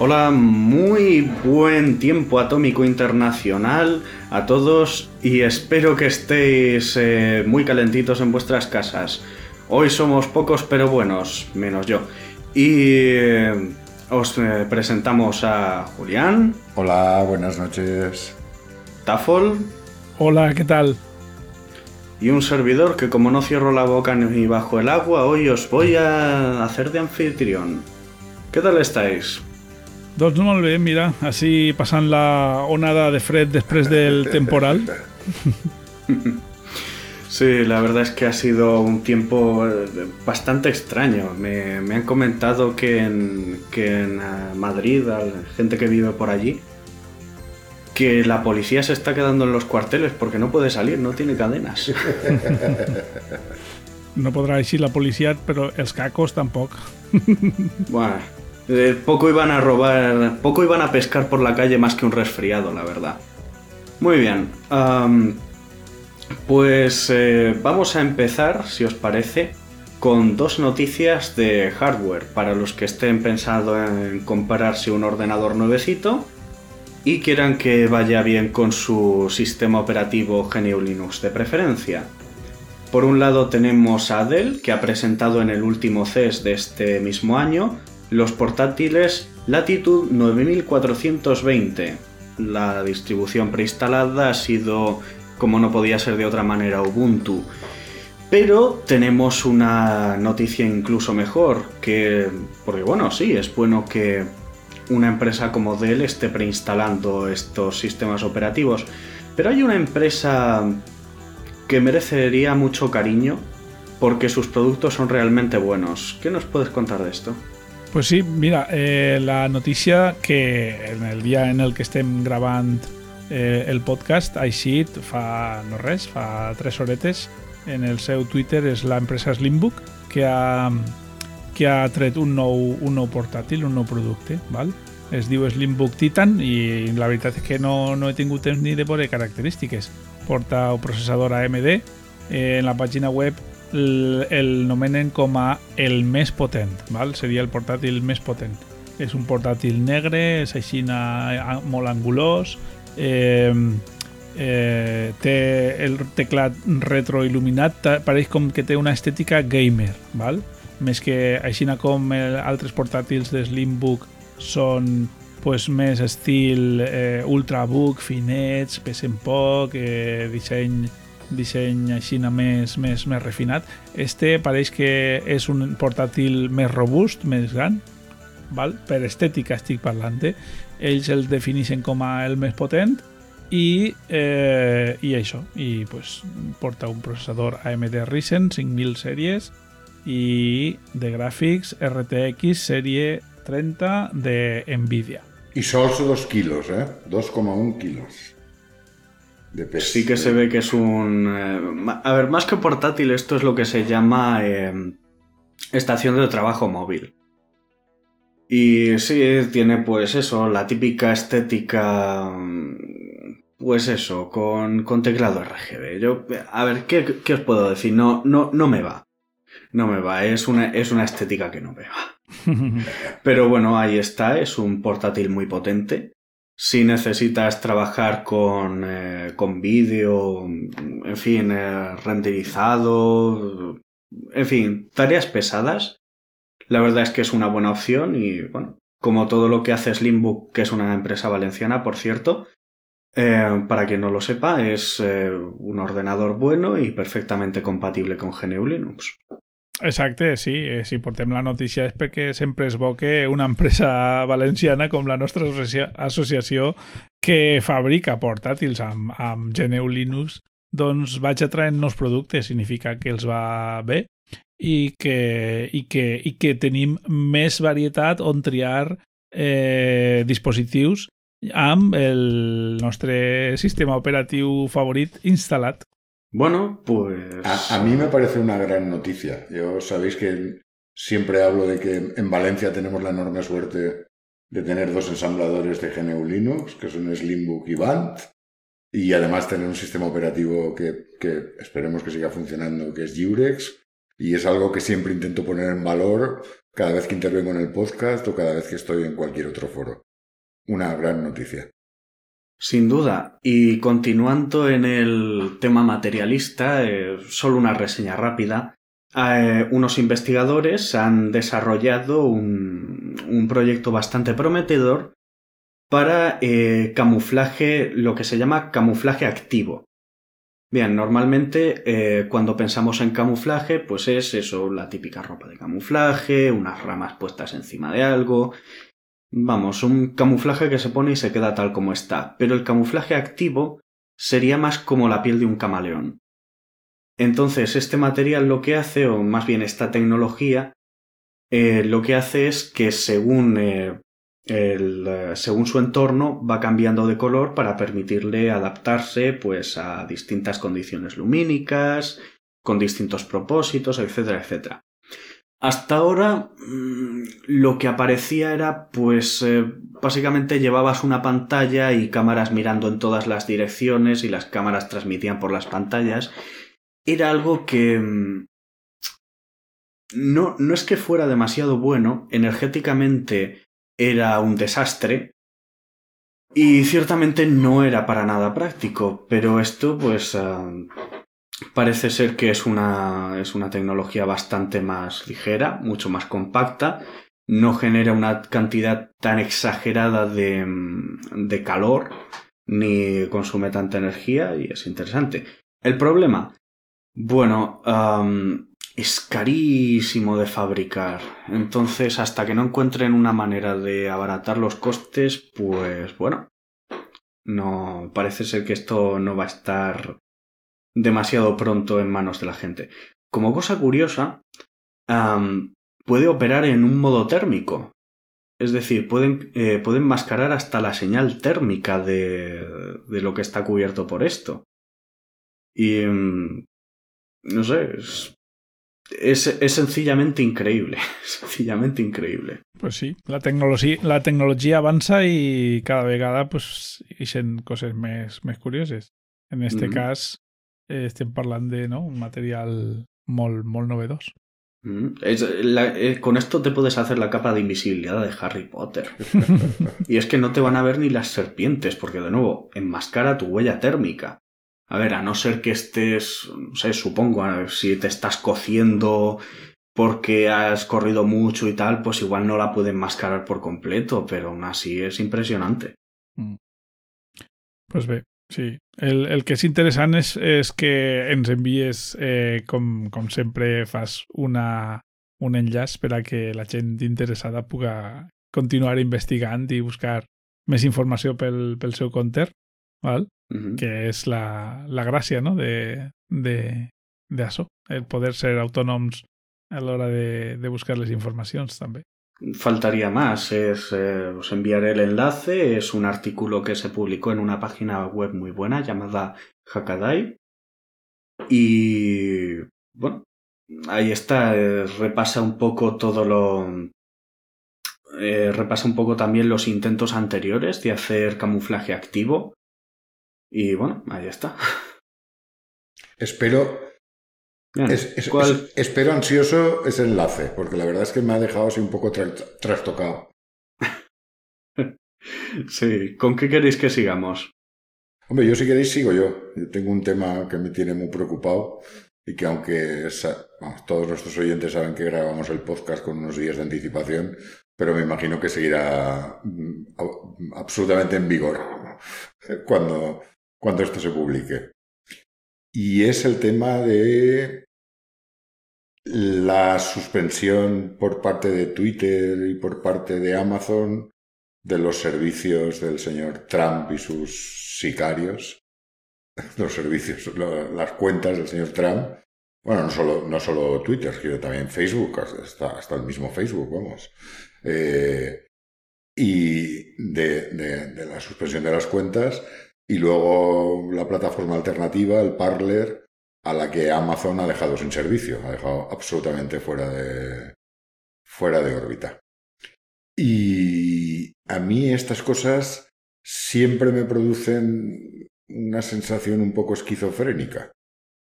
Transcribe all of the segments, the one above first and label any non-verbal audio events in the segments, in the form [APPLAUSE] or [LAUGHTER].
Hola, muy buen tiempo atómico internacional a todos y espero que estéis eh, muy calentitos en vuestras casas. Hoy somos pocos pero buenos, menos yo. Y eh, os eh, presentamos a Julián, Hola, buenas noches. Tafol Hola, què tal? y un servidor que como no cierro la boca ni bajo el agua, hoy os voy a hacer de anfitrión. ¿Qué tal estáis? Doncs molt bé, mira, així passant la onada de fred després del temporal. [LAUGHS] Sí, la verdad es que ha sido un tiempo eh, bastante extraño. Me, me han comentado que en, que en eh, Madrid, gente que vive por allí, que la policía se está quedando en los cuarteles porque no puede salir, no tiene cadenas. [LAUGHS] No podrà eixir la policia, però els cacos tampoc. Bueno, eh, poco iban a robar, poco iban a pescar por la calle más que un resfriado, la verdad. Muy bien. pues eh, vamos a empezar, si os parece, con dos noticias de hardware para los que estén pensando en comprarse un ordenador nuevecito y quieran que vaya bien con su sistema operativo GNU Linux de preferencia. Por un lado tenemos a Dell, que ha presentado en el último CES de este mismo año los portátiles Latitude 9420. La distribución preinstalada ha sido, como no podía ser de otra manera, Ubuntu. Pero tenemos una noticia incluso mejor, que, porque bueno, sí, es bueno que una empresa como Dell esté preinstalando estos sistemas operativos, pero hay una empresa que merecería mucho cariño porque sus productos son realmente buenos. ¿Qué nos puedes contar de esto? Pues sí, mira, eh, la notícia que en el dia en el que estem gravant eh, el podcast ha eixit fa no res, fa tres horetes en el seu Twitter és l'empresa Slimbook que ha, que ha tret un nou, un nou portàtil, un nou producte, val? es diu Slimbook Titan i la veritat és que no, no he tingut temps ni de veure característiques. Porta un processador AMD, eh, en la pàgina web el, nomenen com a el més potent, val? seria el portàtil més potent. És un portàtil negre, és així molt angulós, eh, eh, té el teclat retroil·luminat, pareix com que té una estètica gamer, val? més que així com el, altres portàtils de Slimbook són pues, més estil eh, ultrabook, finets, pesen poc, eh, disseny disseny així més, més, més refinat. Este pareix que és un portàtil més robust, més gran, val? per estètica estic parlant. Eh? Ells el defineixen com a el més potent i, eh, i això, i pues, porta un processador AMD Ryzen 5000 sèries i de gràfics RTX sèrie 30 de Nvidia. Y sols dos kilos, ¿eh? 2,1 kilos. De. Sí que se ve que es un... eh, a ver, más que portátil, esto es lo que se llama eh, estación de trabajo móvil. Y sí, tiene pues eso, la típica estética... mm, Pues eso, con, con teclado RGB. Yo, a ver, ¿qué, qué os puedo decir? No, no, no me va. No me va, es una, es una estética que no me va. [LAUGHS] Pero bueno, ahí está, es un portátil muy potente. Si necesitas trabajar con, eh, con vídeo, en fin, eh, renderizado, en fin, tareas pesadas, la verdad es que es una buena opción y bueno, como todo lo que hace Slimbook, que es una empresa valenciana, por cierto, eh, para quien no lo sepa, es un ordenador bueno y perfectamente compatible con GNU Linux. Exacte, sí. eh, Si portem la notícia és perquè sempre és bo que una empresa [LAUGHS] valenciana com la nostra associa associació que fabrica portàtils amb, amb GNU Linux doncs vaig atraent nous productes, significa que els va bé i que, i que, i que tenim més varietat on triar eh, dispositius amb el nostre sistema operatiu favorit instal·lat. Bueno, pues... A, a, mí me parece una gran noticia. Yo sabéis que siempre hablo de que en Valencia tenemos la enorme suerte de tener dos ensambladores de GNU Linux, que son Slimbook y Band, y además tener un sistema operativo que, que esperemos que siga funcionando, que es Jurex, y es algo que siempre intento poner en valor cada vez que intervengo en el podcast o cada vez que estoy en cualquier otro foro. Una gran noticia. Sin duda. Y continuando en el tema materialista, eh, solo una reseña rápida. Eh, unos investigadores han desarrollado un, proyecto bastante prometedor para eh, camuflaje, lo que se llama camuflaje activo. Bien, normalmente cuando pensamos en camuflaje, pues es eso, la típica ropa de camuflaje, unas ramas puestas encima de algo. Vamos, un camuflaje que se pone y se queda tal como está. Pero el camuflaje activo sería más como la piel de un camaleón. Entonces, este material lo que hace, o más bien esta tecnología, eh, lo que hace es que según eh, el, eh, según su entorno va cambiando de color para permitirle adaptarse pues a distintas condiciones lumínicas, con distintos propósitos, etcétera, etcétera. Hasta ahora mm, lo que aparecía era pues eh, básicamente llevabas una pantalla y cámaras mirando en todas las direcciones y las cámaras transmitían por las pantallas. Era algo que mm, no, no es que fuera demasiado bueno, energéticamente era un desastre y ciertamente no era para nada práctico, pero esto pues uh, parece ser que es una, es una tecnología bastante más ligera, mucho más compacta, no genera una cantidad tan exagerada de, de calor ni consume tanta energía y es interesante. El problema, bueno, es carísimo de fabricar. Entonces, hasta que no encuentren una manera de abaratar los costes, pues bueno, no parece ser que esto no va a estar demasiado pronto en manos de la gente. Como cosa curiosa, puede operar en un modo térmico. Es decir, pueden, eh, pueden mascarar hasta la señal térmica de, de lo que está cubierto por esto. Y... Mm, no sé, es es, es sencillamente increíble, [LAUGHS] sencillamente increïble. Pues sí, la tecnologia, la tecnologia avança i cada vegada pues, ixen coses més, més curioses. En este mm -hmm. cas estem parlant de no, un material molt, molt novedós. Mm, es, la, eh, con esto te puedes hacer la capa de invisibilidad de Harry Potter. [LAUGHS] y es que no te van a ver ni las serpientes, porque de nuevo, enmascara tu huella térmica. A ver, a no ser que estés, no sé, supongo, si te estás cociendo porque has corrido mucho y tal, pues igual no la pueden mascarar por completo, pero aún así es impresionante. Mm. Pues bé, sí. El, el que és interessant és, és que ens envies, eh, com, com sempre fas una, un enllaç per a que la gent interessada puga continuar investigant i buscar més informació pel, pel seu compte, val? que es la, la gracia ¿no? de, de, de el poder ser autónomos a la hora de, de buscarles informaciones también. Faltaría más, es, eh, os enviaré el enlace, es un artículo que se publicó en una página web muy buena llamada Hackaday y bueno, ahí está, eh, repasa un poco todo lo... Eh, repasa un poco también los intentos anteriores de hacer camuflaje activo y bueno, ahí está. Espero. Espero ansioso ese enlace, porque la verdad es que me ha dejado así un poco trastocado. [LAUGHS] sí, ¿con qué queréis que sigamos? Hombre, yo si queréis sigo yo. Yo tengo un tema que me tiene muy preocupado y que aunque todos nuestros oyentes saben que grabamos el podcast con unos días de anticipación, pero me imagino que seguirá mm, absolutamente en vigor cuando, cuando esto se publique. Y es el tema de la suspensión por parte de Twitter y por parte de Amazon de los servicios del señor Trump y sus sicarios, [LAUGHS] los servicios, las cuentas del señor Trump Bueno, no solo, no solo Twitter, sino también Facebook, hasta, hasta el mismo Facebook, vamos. Eh, y de, de, la suspensión de las cuentas, y luego la plataforma alternativa, el Parler, a la que Amazon ha dejado sin servicio, ha dejado absolutamente fuera de, fuera de órbita. Y a mí estas cosas siempre me producen una sensación un poco esquizofrénica.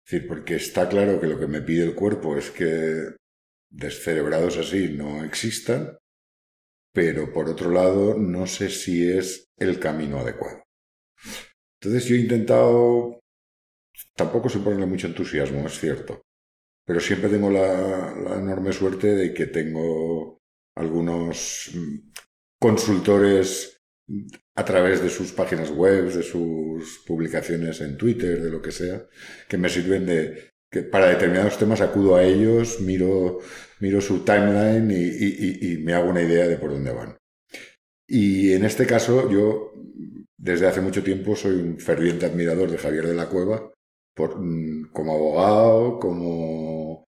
Es decir, porque está claro que lo que me pide el cuerpo es que descerebrados así no existan, pero por otro lado no sé si es el camino adecuado. Entonces yo he intentado, tampoco se mucho entusiasmo, es cierto, pero siempre tengo la, enorme suerte de que tengo algunos mm, consultores a través de sus páginas web, de sus publicaciones en Twitter, de lo que sea, que me sirven de que para determinados temas acudo a ellos, miro, miro su timeline y me hago una idea de por dónde van. Y en este caso yo desde hace mucho tiempo soy un ferviente admirador de Javier de la Cueva, mm, como abogado, como,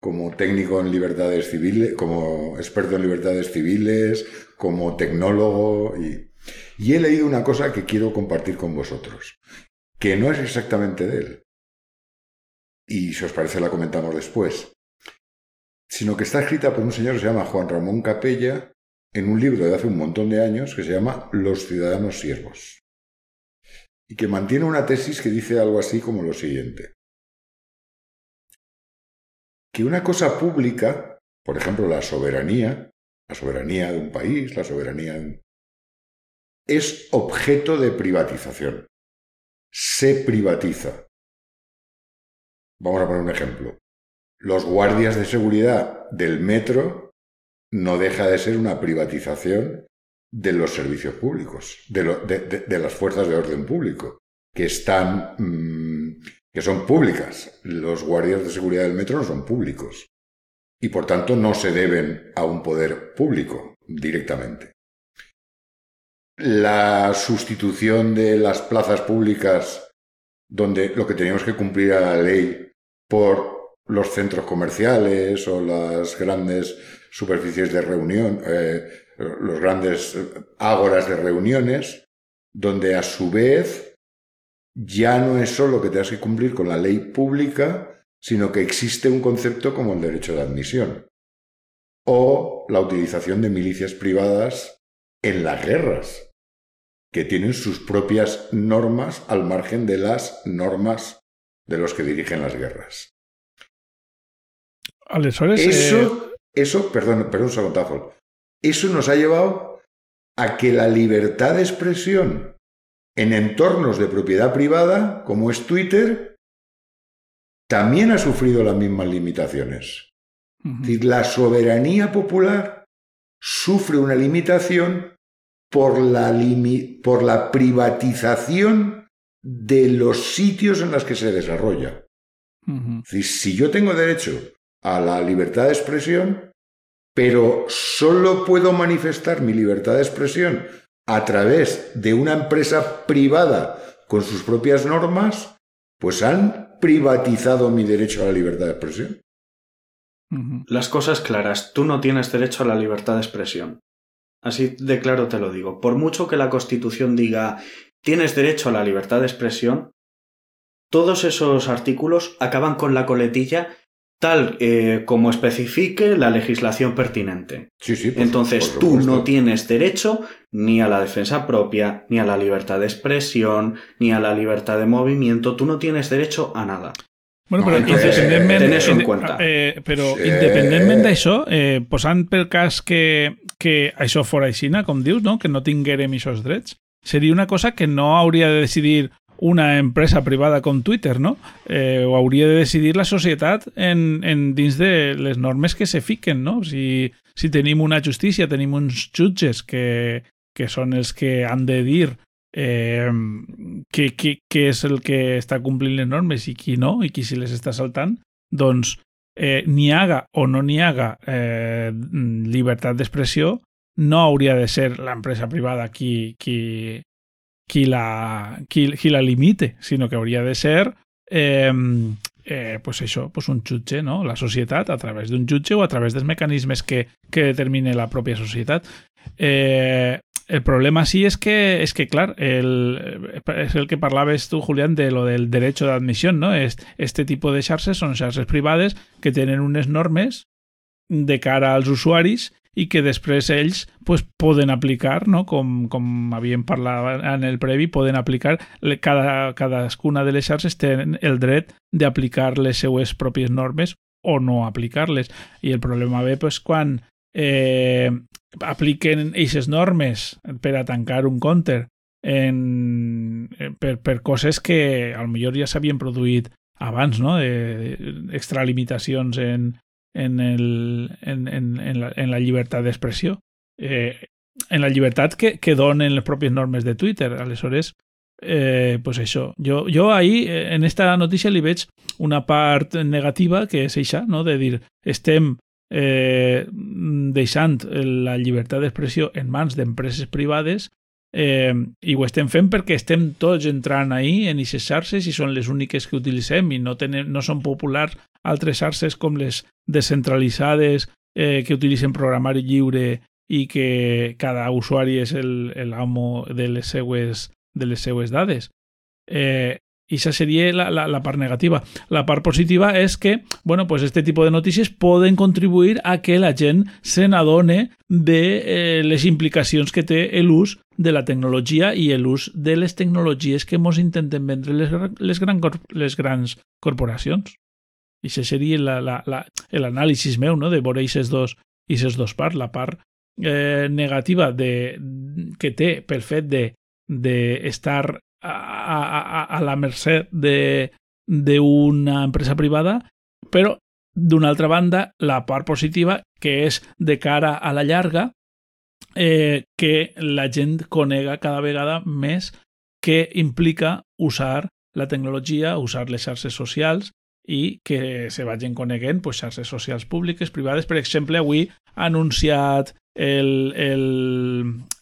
como técnico en libertades civiles, como experto en libertades civiles, como tecnólogo y, y he leído una cosa que quiero compartir con vosotros, que no es exactamente de él. Y si os parece la comentamos después. Sino que está escrita por un señor que se llama Juan Ramón Capella en un libro de hace un montón de años que se llama Los ciudadanos siervos, y que mantiene una tesis que dice algo así como lo siguiente. Que una cosa pública, por ejemplo la soberanía, la soberanía de un país, la soberanía es objeto de privatización. Se privatiza. Vamos a poner un ejemplo. Los guardias de seguridad del metro no deja de ser una privatización de los servicios públicos, de, las fuerzas de orden público, que están, mm, que son públicas. Los guardias de seguridad del metro no son públicos y por tanto no se deben a un poder público directamente. La sustitución de las plazas públicas, donde lo que teníamos que cumplir a la ley por los centros comerciales o las grandes superficies de reunión, eh, los grandes ágoras de reuniones, donde a su vez ya no es solo que tengas que cumplir con la ley pública, sino que existe un concepto como el derecho de admisión o la utilización de milicias privadas en las guerras, que tienen sus propias normas al margen de las normas de los que dirigen las guerras. Eso, eh, eso, perdón, perdón, sabotazo. Eso nos ha llevado a que la libertad de expresión en entornos de propiedad privada, como es Twitter, también ha sufrido las mismas limitaciones. Es decir, la soberanía popular sufre una limitación por la, por la privatización de los sitios en los que se desarrolla. si yo tengo derecho a la libertad de expresión, pero solo puedo manifestar mi libertad de expresión a través de una empresa privada con sus propias normas, pues han privatizado mi derecho a la libertad de expresión. Las cosas claras, tú no tienes derecho a la libertad de expresión. Así de claro te lo digo. Por mucho que la Constitución diga tienes derecho a la libertad de expresión, todos esos artículos acaban con la coletilla tal eh, como especifique la legislación pertinente. Sí, sí, Entonces tú no tienes derecho ni a la defensa propia, ni a la libertad de expresión, ni a la libertad de movimiento, tú no tienes derecho a nada. Bueno, pero entonces, eso en cuenta. Eh, pero sí. de eso, eh, pues han per que, que això fora aixina, com dius, no? que no tinguérem esos drets, sería una cosa que no habría de decidir una empresa privada com Twitter, no? Eh, ho hauria de decidir la societat en, en dins de les normes que se fiquen, no? Si, si tenim una justícia, tenim uns jutges que, que són els que han de dir eh, què, què, què és el que està complint les normes i qui no, i qui si les està saltant, doncs eh, n'hi haga o no n'hi haga eh, llibertat d'expressió, no hauria de ser l'empresa privada qui, qui, qui la, qui la limite, sinó que hauria de ser eh, eh, pues això, pues un jutge, no? la societat, a través d'un jutge o a través dels mecanismes que, que determine la pròpia societat. Eh, el problema sí es que, es que claro, el, es el que parlaves tú, Julián, de lo del derecho de admisión, ¿no? Este tipo de xarxes són xarxes privades que tenen unes normes de cara als usuaris i que després ells pues, poden aplicar, no? com, com havíem parlat en el previ, poden aplicar, cada, cadascuna de les xarxes tenen el dret d'aplicar les seues pròpies normes o no aplicar-les. I el problema ve pues, quan eh, apliquen aquestes normes per a tancar un counter en, per, per coses que al millor ja s'havien produït abans, no? de, de extralimitacions en, en, el, en, en, en, la, en la llibertat d'expressió. Eh, en la llibertat que, que donen les pròpies normes de Twitter. Aleshores, eh, pues això. Jo, jo ahí, eh, en esta notícia, li veig una part negativa, que és això, no? de dir, estem eh, deixant la llibertat d'expressió en mans d'empreses privades eh, i ho estem fent perquè estem tots entrant ahí en aquestes xarxes i són les úniques que utilitzem i no, tenen, no són populars altres xarxes com les descentralitzades eh, que utilitzen programari lliure i que cada usuari és l'amo de les seues, de les seues dades. Eh, i això seria la, la, la part negativa. La part positiva és que, bueno, pues este tipus de notícies poden contribuir a que la gent se n'adone de eh, les implicacions que té l'ús de la tecnologia i l'ús de les tecnologies que ens intenten vendre les, les, gran, les grans corporacions. I això seria l'anàlisi meu, no?, de veure aquestes dos, aquestes dos parts. La part eh, negativa de, que té pel fet de d'estar de a, a, a la mercè d'una empresa privada, però d'una altra banda, la part positiva, que és de cara a la llarga, eh, que la gent conega cada vegada més què implica usar la tecnologia, usar les xarxes socials i que se vagin coneguent pues, xarxes socials públiques, privades. Per exemple, avui ha anunciat el, el,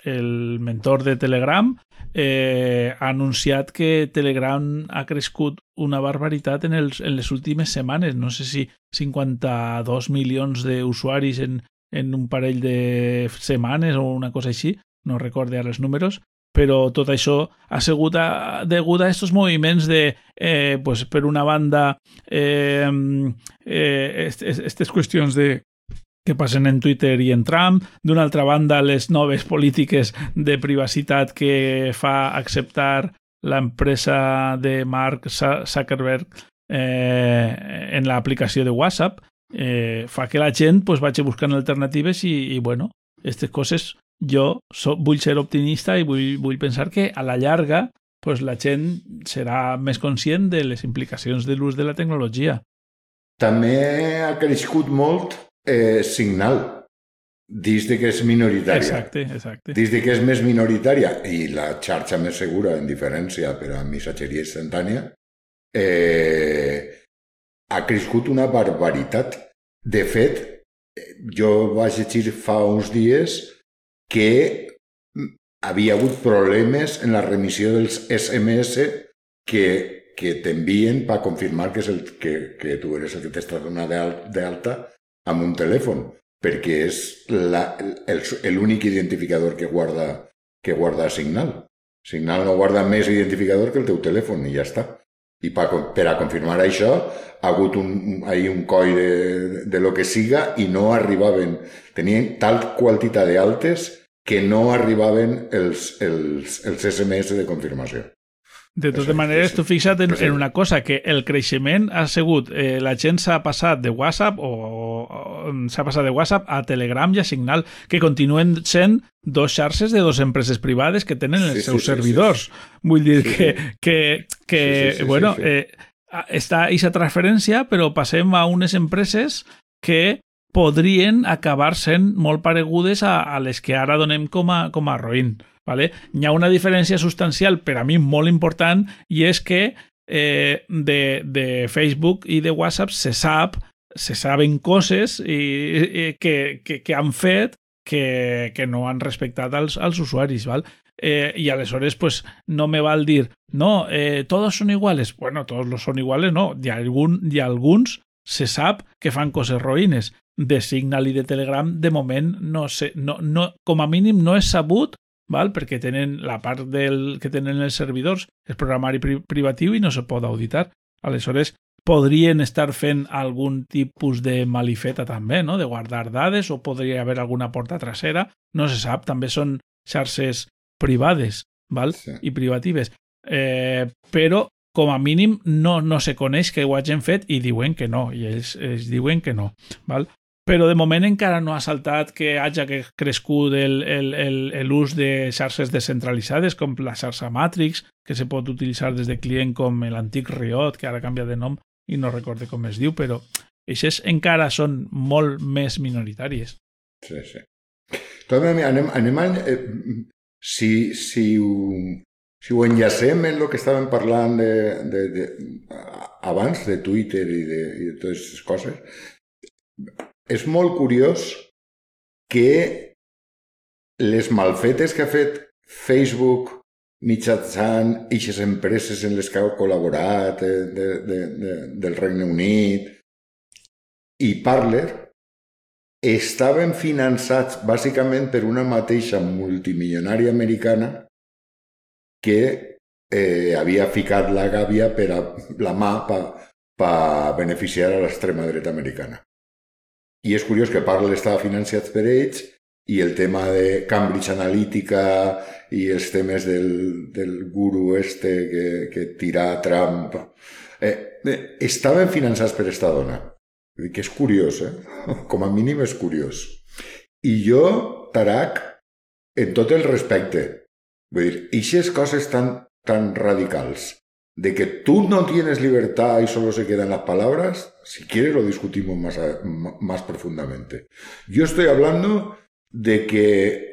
el mentor de Telegram eh, ha anunciat que Telegram ha crescut una barbaritat en, els, en les últimes setmanes. No sé si 52 milions d'usuaris en, en un parell de setmanes o una cosa així, no recorde ara els números, però tot això ha sigut a, degut a aquests moviments de, eh, pues, per una banda, eh, eh, aquestes qüestions de que passen en Twitter i en Trump, d'una altra banda les noves polítiques de privacitat que fa acceptar l'empresa de Mark Zuckerberg eh, en l'aplicació de WhatsApp eh, fa que la gent pues, vagi buscant alternatives i, i bueno, aquestes coses jo so, vull ser optimista i vull, vull pensar que a la llarga pues, la gent serà més conscient de les implicacions de l'ús de la tecnologia. També ha crescut molt eh, Signal, dins de que és minoritària. Exacte, exacte. Dins de que és més minoritària i la xarxa més segura, en diferència per a missatgeria instantània, eh, ha crescut una barbaritat. De fet, jo vaig llegir fa uns dies que havia hagut problemes en la remissió dels SMS que, que t'envien per confirmar que, és el, que, que tu eres el que t'estàs donant d'alta amb un telèfon, perquè és l'únic identificador que guarda, que guarda Signal. Signal no guarda més identificador que el teu telèfon i ja està. I per, per a confirmar això ha hagut un, ahí un coll de, de lo que siga i no arribaven, tenien tal quantitat d'altes que no arribaven els, els, els SMS de confirmació. De totes maneres, tu fixa't en, en una cosa, que el creixement ha sigut, eh, la gent s'ha passat de WhatsApp o, o s'ha passat de WhatsApp a Telegram i a Signal, que continuen sent dos xarxes de dos empreses privades que tenen els sí, seus sí, servidors. Sí, sí. Vull dir sí, que, que, que sí, sí, sí, bueno, sí, sí. Eh, està aquesta transferència, però passem a unes empreses que podrien acabar sent molt paregudes a, a les que ara donem com a, com a roïn. ¿vale? Hi ha una diferència substancial per a mi molt important i és que eh, de, de Facebook i de WhatsApp se sap se saben coses i, i que, que, que han fet que, que no han respectat als, als usuaris. Val? eh, y aleshores pues no me val dir no, eh, todos són iguales bueno, todos los són iguales, no hi ha, algun, hi ha alguns se sap que fan coses roïnes de Signal i de Telegram de moment no sé, no, no, com a mínim no és sabut val? perquè tenen la part del que tenen els servidors és programari pri privatiu i no se pot auditar aleshores podrien estar fent algun tipus de malifeta també, no? de guardar dades o podria haver alguna porta trasera, no se sap, també són xarxes privades val? Sí. i privatives. Eh, però com a mínim no, no se coneix que ho hagin fet i diuen que no, i ells, ells diuen que no. Val? Però de moment encara no ha saltat que hagi crescut l'ús de xarxes descentralitzades com la xarxa Matrix, que se pot utilitzar des de client com l'antic Riot, que ara canvia de nom i no recorde com es diu, però aquestes encara són molt més minoritàries. Sí, sí. També anem, anem a, eh, si, si, ho, si ho enllacem en el que estàvem parlant de, de, de, abans de Twitter i de, i de totes aquestes coses, és molt curiós que les malfetes que ha fet Facebook mitjançant aquestes empreses en les que ha col·laborat de, de, de, de, del Regne Unit i Parler estaven finançats bàsicament per una mateixa multimilionària americana que eh, havia ficat la gàbia per a la mà per pa beneficiar a l'extrema dreta americana. I és curiós que Parler estava financiat per ells i el tema de Cambridge Analytica i els temes del, del guru este que, que tira Trump eh, eh, estaven finançats per esta dona que és curiós, eh? [LAUGHS] Com a mínim és curiós. I jo, Tarak, en tot el respecte, vull dir, aquestes coses tan, tan radicals, de que tú no tienes libertad y solo se quedan las palabras, si quieres lo discutimos más, más profundamente. Yo estoy hablando de que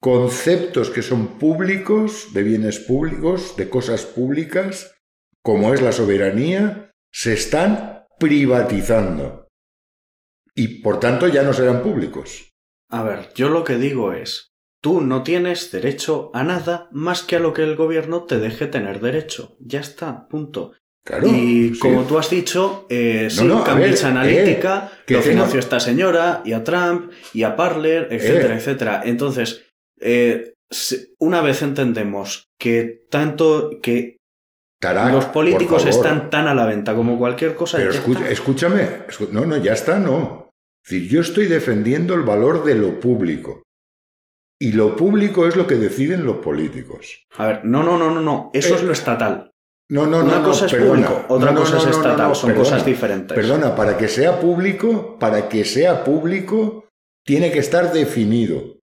conceptos que son públicos, de bienes públicos, de cosas públicas, como es la soberanía, se están privatizando. Y por tanto ya no serán públicos. A ver, yo lo que digo es, tú no tienes derecho a nada más que a lo que el gobierno te deje tener derecho. Ya está, punto. Claro, y como tú has dicho, eh, sí, Cambridge eh, Analytica lo financió esta señora, y a Trump, y a Parler, etcétera, eh. etcétera. Entonces, eh, una vez entendemos que tanto que los políticos están tan a la venta como cualquier cosa. Pero escúchame, no, no, ya está, no. Es decir, yo estoy defendiendo el valor de lo público. Y lo público es lo que deciden los políticos. A ver, no, no, no, no, no. Eso es lo eh, estatal. No, no, Una no. cosa es público, otra cosa es estatal. Son cosas diferentes. Perdona, para que sea público, para que sea público, tiene que estar definido.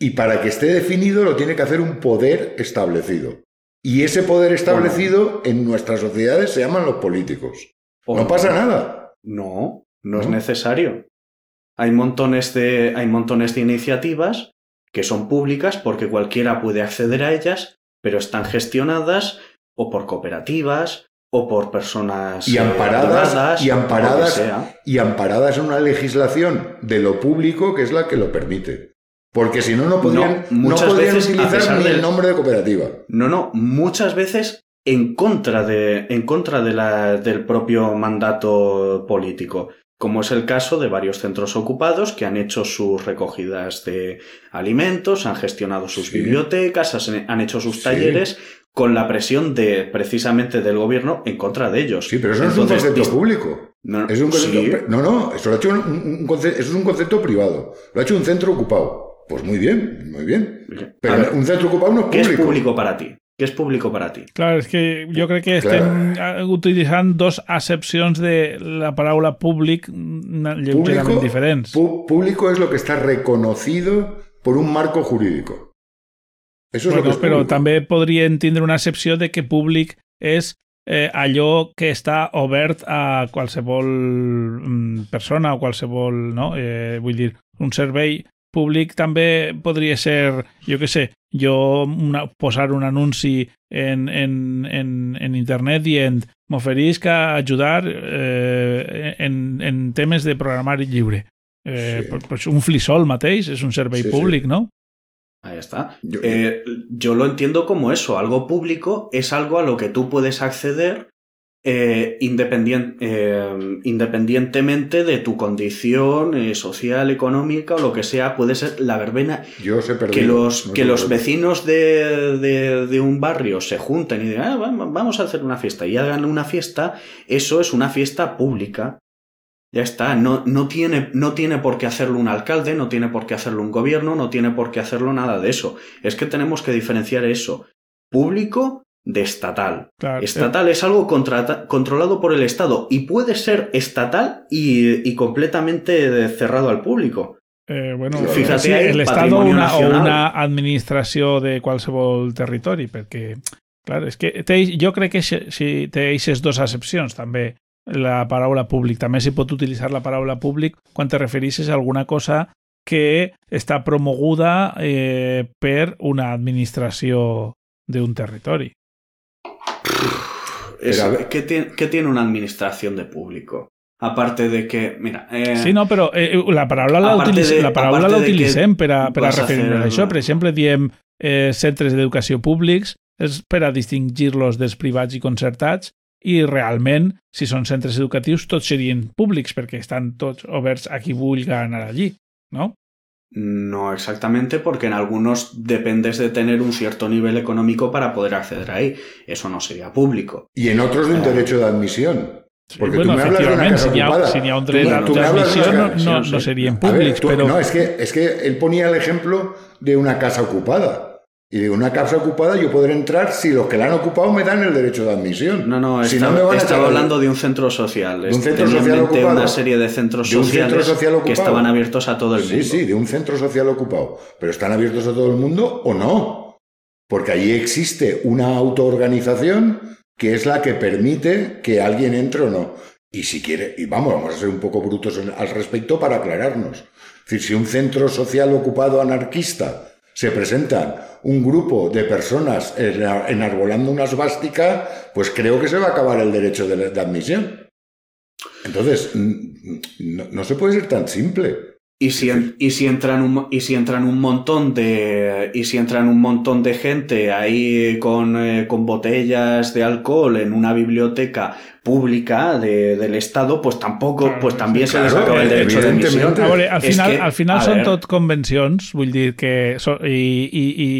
Y para que esté definido, lo tiene que hacer un poder establecido. Y ese poder establecido en nuestras sociedades se llaman los políticos. no pasa nada. No, no, es necesario. Hay montones, de, hay montones de iniciativas que son públicas porque cualquiera puede acceder a ellas, pero están gestionadas o por cooperativas o por personas y amparadas y amparadas y amparadas en una legislación de lo público que es la que lo permite. Porque si no, no podrían, muchas veces, utilizar ni el nombre de cooperativa. No, no, muchas veces en contra, de, en contra de la, del propio mandato político, como es el caso de varios centros ocupados que han hecho sus recogidas de alimentos, han gestionado sus bibliotecas, han hecho sus talleres con la presión de precisamente del gobierno en contra de ellos. Sí, pero eso no es un concepto público. No, es un concepto, no, no, eso, lo ha hecho un, concepto, eso es un concepto privado. Lo ha hecho un centro ocupado. Pues muy bien, muy bien. Pero un centro ocupado no es público. ¿Qué es público para ti? ¿Qué es público para ti? Claro, es que yo creo que estén utilizando dos acepciones de la palabra public lleugerament diferentes. Público es lo que está reconocido por un marco jurídico. Eso es lo que es pero también podría entender una excepción de que public es eh, allò que està obert a qualsevol mm, persona o qualsevol, no? Eh, vull dir, un servei públic també podria ser, jo que sé, jo una, posar un anunci en, en, en, en internet dient m'oferisc a ajudar eh, en, en temes de programari lliure. Eh, sí. pues un flisol mateix és un servei sí, públic, sí. no? Ahí está. Yo- Eh, yo lo entiendo como eso. Algo público es algo a lo que tú puedes acceder eh, eh, independientemente de tu condición eh, social, económica o lo que sea. Puede ser la verbena. Yo os he perdido. Que los, No que los vecinos de, de- de un barrio se junten y digan, "Ah, va- vamos a hacer una fiesta y hagan una fiesta, eso es una fiesta pública. Ya está, no, no, tiene, no tiene por qué hacerlo un alcalde, no tiene por qué hacerlo un gobierno, no tiene por qué hacerlo nada de eso. Es que tenemos que diferenciar eso, público de estatal. Claro, Estatal es algo controlado por el Estado y puede ser estatal y, y completamente cerrado al público. Eh, bueno, Fíjate sí, ahí, el Estado una, o una administració de qualsevol territori, perquè, clar, és que té, jo crec que si, té aquestes dues accepcions, també la paraula públic. També s'hi pot utilitzar la paraula públic quan te referisses a alguna cosa que està promoguda eh, per una administració d'un territori. Es- Pero ¿qué, tiene, qué tiene una administración de público? Aparte de que, mira, eh, Sí, no, però eh, la paraula la, utilitzem, de- la paraula la utilitzem per a, per a referir-nos a això. Per exemple, diem eh, centres d'educació públics és per a distingir-los dels privats i concertats i realment, si són centres educatius, tots serien públics perquè estan tots oberts a qui vulgui anar allí, no? No exactamente, porque en algunos dependes de tener un cierto nivel económico para poder acceder ahí. Eso no sería público. Y en otros de un derecho de admisión. Porque bueno, tú me hablas de una casa si ocupada. si un tú hablas de transmissió, una no, casa- no, sí, no sí. serien A ver, públics, tú- però... No, es que, es que él ponía el ejemplo de una casa ocupada. Y de una casa ocupada yo podré entrar si los que la han ocupado me dan el derecho de admisión. No, no, si no me van a estaba hablando de un centro social. ¿De un centro Tenía social ocupado? una serie de centros ¿De un centro sociales social que estaban abiertos a todo el mundo. Sí, sí, de un centro social ocupado. Pero ¿están abiertos a todo el mundo o no? Porque allí existe una autoorganización que es la que permite que alguien entre o no. Y si quiere, y vamos, vamos a ser un poco brutos al respecto para aclararnos. Es decir, si un centro social ocupado anarquista se presentan un grupo de personas en- enarbolando una svástica, pues creo que se va a acabar el derecho de, admisión. Entonces, no se puede ser tan simple. Y si, en- y si entran un, y si entran un montón de y si entran un montón de gente ahí con, eh, con botellas de alcohol en una biblioteca pública de- del estado, pues tampoco, Claro, pues también sí, se les acaba el derecho de. A veure, al final, que, al final són tot convencions, vull dir que... So, i, i, i,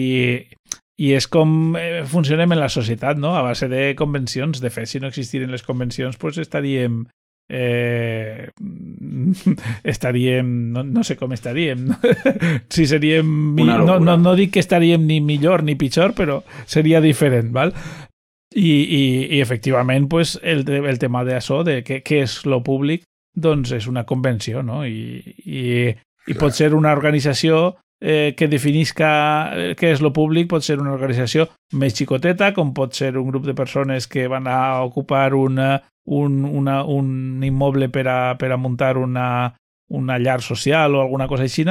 I és com eh, funcionem en la societat, no? A base de convencions. De fet, si no existiren les convencions, pues estaríem... Eh, [LAUGHS] estaríem... No, no sé com estaríem. [LAUGHS] Si seríem... No, no, no dic que estaríem ni millor ni pitjor, però seria diferent, val? I, i, i efectivament, pues, el, el tema d'això, de què, què és lo públic, doncs és una convenció, no? I, i, i pot ser una organització eh, que definisca eh, què és lo públic, pot ser una organització més xicoteta, com pot ser un grup de persones que van a ocupar una, un, una, un immoble per a, per a muntar una, una llar social o alguna cosa així,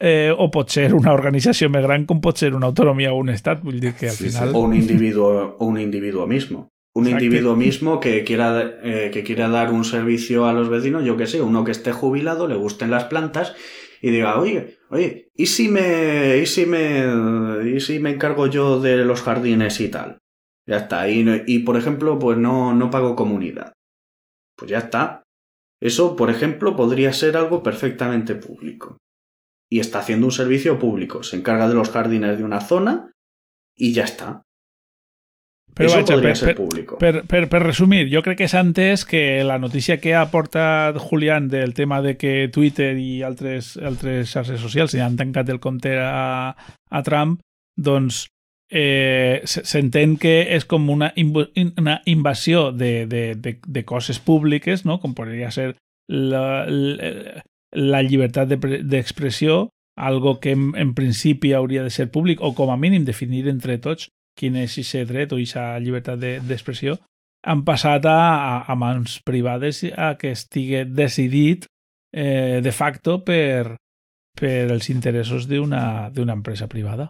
eh, o pot ser una organització més gran com pot ser una autonomia o un estat, vull dir que al Sí, sí. final... o un individuo un individuo mismo. Un Exacto. individuo mismo que quiera, eh, que quiera dar un servicio a los vecinos, yo que sé, uno que esté jubilado, le gusten las plantas y diga, oye, oye, ¿y si me, y si me, y si me encargo yo de los jardines y tal? Ya está. Y, y por ejemplo, pues no, no pago comunidad. Pues ya está. Eso, por ejemplo, podría ser algo perfectamente público. Y está haciendo un servicio público. Se encarga de los jardines de una zona y ya está. Però Eso vaja, podría per, ser per, público. Per, per, per resumir, jo crec que s'ha entès que la notícia que ha portat Julián del tema de que Twitter i altres, altres xarxes socials han tancat el compte a, a Trump, doncs eh, s'entén que és com una, una invasió de, de, de, de coses públiques, no? com podria ser la, la, la llibertat de pre- d'expressió, algo que en, en principi hauria de ser públic, o com a mínim definir entre tots quin és aquest dret o aquesta llibertat de- d'expressió, han passat a, a, mans privades a que estigui decidit eh, de facto per, per els interessos d'una empresa privada.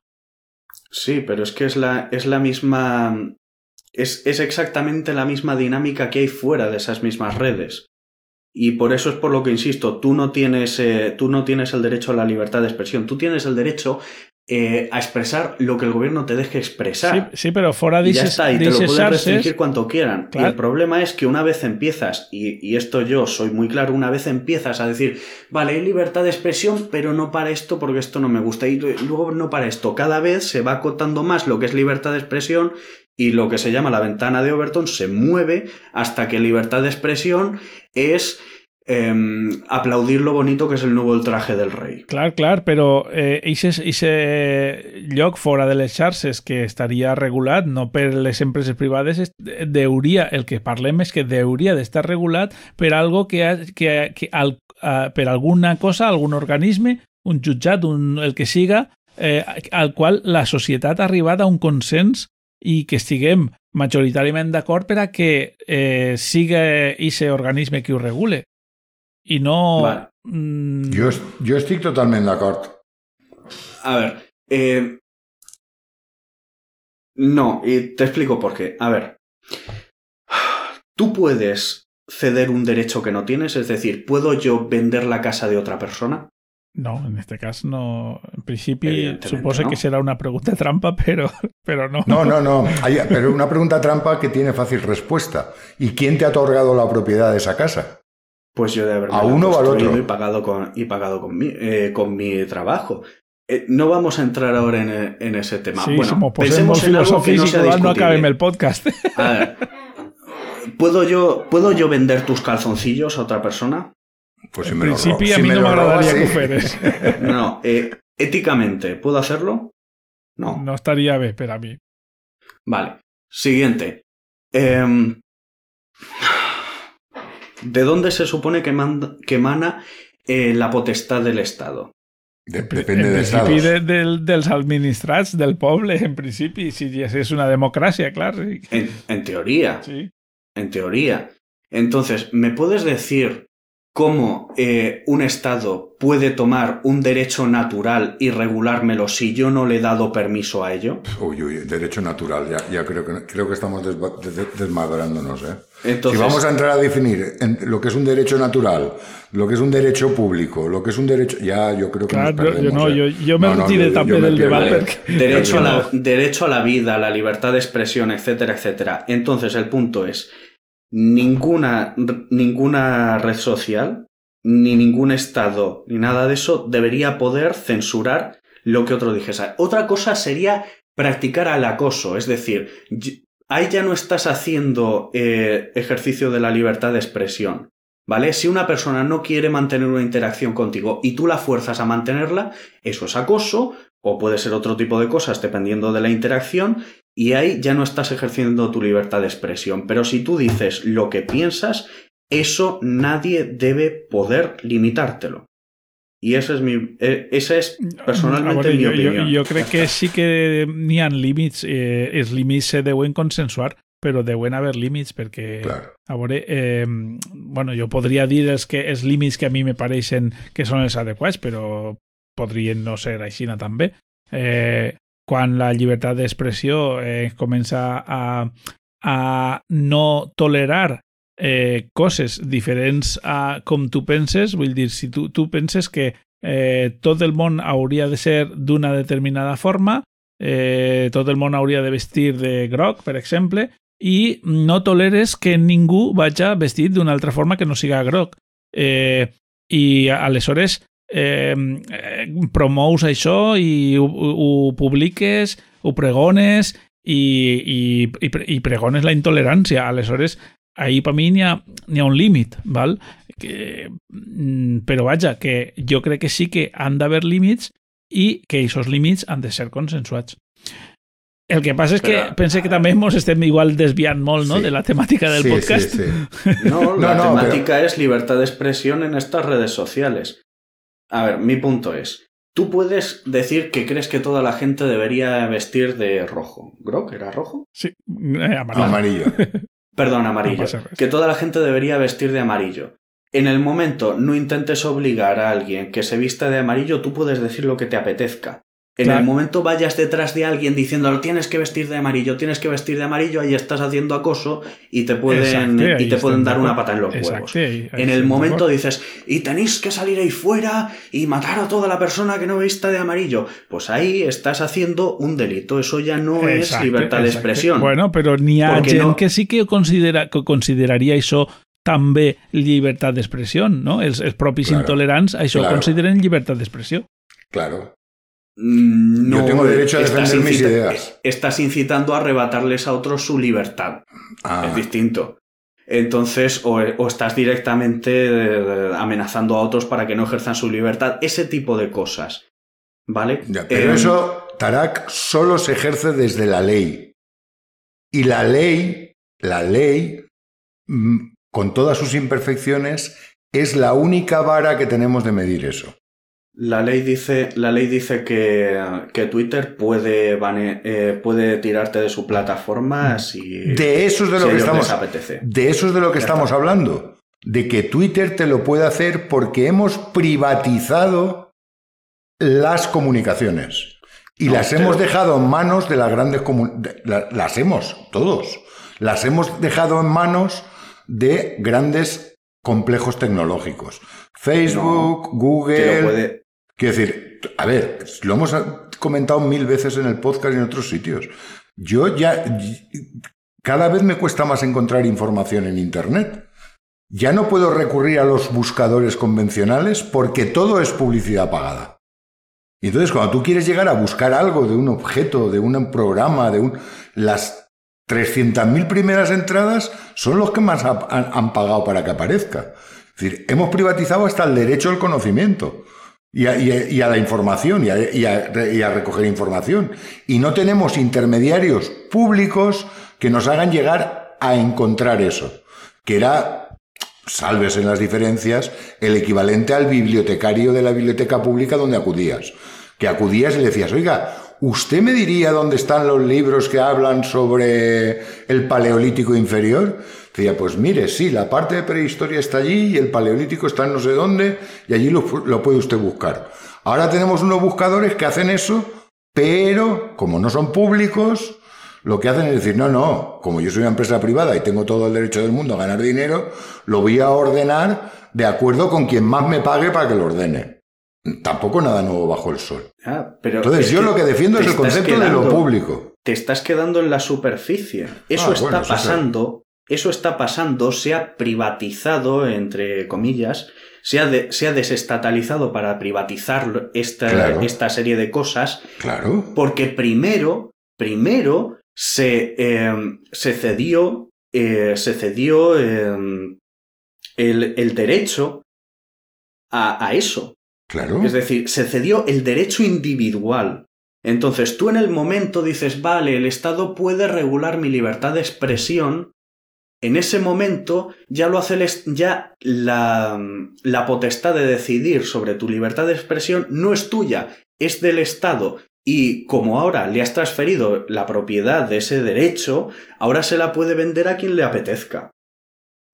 Sí, pero es que es la, es la misma. Es, es exactamente la misma dinámica que hay fuera de esas mismas redes. Y por eso es por lo que insisto, tú no tienes, eh, tú no tienes el derecho a la libertad de expresión, tú tienes el derecho eh, a expresar lo que el gobierno te deje expresar. Sí, sí pero fuera Y ya está, y te lo pueden restringir cuanto quieran. Y el problema es que una vez empiezas, y, y esto yo soy muy claro, una vez empiezas a decir, vale, hay libertad de expresión, pero no para esto porque esto no me gusta. Y luego no para esto. Cada vez se va acotando más lo que es libertad de expresión y lo que se llama la ventana de Overton se mueve hasta que libertad de expresión es em, aplaudir lo bonito que es el nuevo traje del rei. Clar, clar, però eh, ese, ese lloc fora de les xarxes que estaria regulat, no per les empreses privades, es- deuria, el que parlem és que deuria d'estar regulat per algo que, que, que al, per alguna cosa, algun organisme, un jutjat, un, el que siga, eh, al qual la societat ha arribat a un consens i que estiguem majoritàriament d'acord per a que eh, siga ese organisme que ho regule. I no... Vale. mm, Jo, jo estic totalment d'acord. A ver, eh, no, y te explico por qué. A ver, tú puedes ceder un derecho que no tienes, es decir, ¿puedo yo vender la casa de otra persona? No, en este cas no. En principi, Evidentemente, suposo no. que serà una pregunta [LAUGHS] trampa, però, però no. No, no, no. Hay- pero una pregunta trampa que tiene fácil respuesta. ¿Y quién te ha otorgado la propiedad de esa casa? Pues yo de haberme ¿A uno o al construido otro? y pagado con, y pagado con, mi, eh, con mi trabajo. Eh, no vamos a entrar ahora en, en ese tema. Sí, bueno, m'ho posem pensemos en algo que no sea no acabem el podcast. [LAUGHS] A ver, ¿puedo yo, ¿puedo yo vender tus calzoncillos a otra persona? Pues si En me lo principi, ro- a si me no lo m'agradaria robas, que feres. [LAUGHS] No, eh, éticamente, ¿puedo hacerlo? No. No estaria bé per a mi. Vale. Siguiente. Em, ¿De dónde se supone que, manda- que emana eh, la potestad del Estado? De- depende en de principi de, del, dels administrats del poble, en principi, si és una democràcia, clar. Sí. En, en teoría. sí. En teoría. Entonces, ¿me puedes decir cómo eh, un Estado puede tomar un derecho natural y regulármelo si yo no le he dado permiso a ello? Uy, uy, derecho natural. Ya, ya creo, que, creo que estamos desva- des- desmadrándonos. ¿eh? Entonces, si vamos a entrar a definir en lo que es un derecho natural, lo que es un derecho público, lo que es un derecho... Ya, yo creo que Clar, nos perdemos, no, ¿eh? jo, jo me No, no, retiré yo- yo me del pierdo. debat Vale, perquè... derecho, a la, no. derecho a la vida, la libertad de expresión, etcétera, etcétera. Entonces, el punto es, ninguna, ninguna red social, ni ningún Estado, ni nada de eso debería poder censurar lo que otro dijese. Otra cosa sería practicar al acoso, es decir, ahí ya no estás haciendo eh, ejercicio de la libertad de expresión. ¿Vale? Si una persona no quiere mantener una interacción contigo y tú la fuerzas a mantenerla, eso es acoso, o puede ser otro tipo de cosas dependiendo de la interacción, y ahí ya no estás ejerciendo tu libertad de expresión. Pero si tú dices lo que piensas, eso nadie debe poder limitártelo. Y ese es mi. eh, esa es personalmente A veure, mi jo, opinión. jo crec que sí que n'hi ha límits, eh, els límits se deuen consensuar, però deuen haver límits perquè, Claro. a veure, eh, bueno, jo podria dir els, que, els límits que a mi me pareixen que són els adequats, però podrien no ser així també. Eh, quan la llibertat d'expressió eh, comença a, a no tolerar eh, coses diferents a com tu penses, vull dir, si tu, tu penses que eh, tot el món hauria de ser d'una determinada forma, eh, tot el món hauria de vestir de groc, per exemple, i no toleres que ningú vaja vestit d'una altra forma que no siga groc. Eh, I aleshores eh, promous això i ho, ho publiques, ho pregones i, i, i, pre- i pregones la intolerància. Aleshores, ahí per mi n'hi ha, ha un límit, val? Que, mm, però vaja, que jo crec que sí que han d'haver límits i que aquests límits han de ser consensuats. El que passa és que Però- pense que també ens estem igual desviant molt no? Sí. de la temàtica del Sí, podcast. sí, sí. [LAUGHS] No, No, la no, temática es libertad de expresión en estas redes sociales. A ver, mi punto es, tú puedes decir que crees que toda la gente debería vestir de rojo. ¿Grok era rojo? Sí, eh, amarillo. Amarillo. [LAUGHS] Perdón, amarillo. No que toda la gente debería vestir de amarillo. En el momento no intentes obligar a alguien que se vista de amarillo, tú puedes decir lo que te apetezca. En Claro. el momento vayas detrás de alguien diciendo tienes que vestir de amarillo, tienes que vestir de amarillo, ahí estás haciendo acoso y te pueden, y te pueden dar una pata en los huevos. ahí- ahí En el momento mejor. dices, y tenéis que salir ahí fuera y matar a toda la persona que no vista de amarillo. Pues ahí estás haciendo un delito. Eso ya no es libertad de expresión. Bueno, n'hi ha Perquè gent no- que sí que, considera, que consideraria això també llibertat d'expressió, no? Els, els propis Claro, intolerants això claro. consideren llibertat d'expressió. Claro. Mm, Yo tengo derecho a defender mis ideas. Estás incitando a arrebatarles a otros su libertad. Ah, Es distinto. Entonces, o, o estás directamente eh, amenazando a otros para que no ejerzan su libertad. Ese tipo de cosas. ¿Vale? ya, pero Eh, eso, Tarak, solo se ejerce desde la ley. Y la ley, la ley, mm, con todas sus imperfecciones, es la única vara que tenemos de medir eso. La ley dice, la ley dice que, que Twitter puede, bane- eh, puede tirarte de su plataforma si, De eso es de lo que estamos. De eso es de lo que estamos hablando. De que Twitter te lo puede hacer porque hemos privatizado las comunicaciones. Y No, las pero- hemos dejado en manos de las grandes comunidades. Las hemos, todos. Las hemos dejado en manos de grandes complejos tecnológicos. Facebook, Google. Quiero decir, a ver, lo hemos comentado mil veces en el podcast y en otros sitios. Yo ya, cada vez me cuesta más encontrar información en Internet. Ya no puedo recurrir a los buscadores convencionales porque todo es publicidad pagada. Entonces cuando tú quieres llegar a buscar algo de un objeto, de un programa, de un... Las 300.000 primeras entradas son los que más ha- han, han pagado para que aparezca. Es decir, hemos privatizado hasta el derecho al conocimiento y a, la información y a- y a recoger información. Y no tenemos intermediarios públicos que nos hagan llegar a encontrar eso, que era, salves en las diferencias, el equivalente al bibliotecario de la biblioteca pública donde acudías. Que acudías y le decías, oiga, ¿usted me diría dónde están los libros que hablan sobre el paleolítico inferior? Decía, pues mire, sí, la parte de prehistoria está allí y el paleolítico está en no sé dónde y allí lo, lo puede usted buscar. Ahora tenemos unos buscadores que hacen eso, pero como no son públicos, lo que hacen es decir, no, no, como yo soy una empresa privada y tengo todo el derecho del mundo a ganar dinero, lo voy a ordenar de acuerdo con quien más me pague para que lo ordene. Tampoco nada nuevo bajo el sol. Ah, pero Entonces es yo lo que defiendo es el concepto de lo público. Te estás quedando en la superficie. Eso Ah, está bueno, pasando. Eso está pasando. Se ha privatizado, entre comillas. Se ha, de- se ha desestatalizado para privatizar esta, Claro. esta serie de cosas. Claro. Porque primero, primero se, eh, se cedió, eh, se cedió eh, el, el derecho a, a eso. Claro. Es decir, se cedió el derecho individual. Entonces tú en el momento dices, vale, el Estado puede regular mi libertad de expresión. En ese momento ya lo hace ya la, la potestad de decidir sobre tu libertad de expresión no es tuya, es del Estado. Y como ahora le has transferido la propiedad de ese derecho, ahora se la puede vender a quien le apetezca.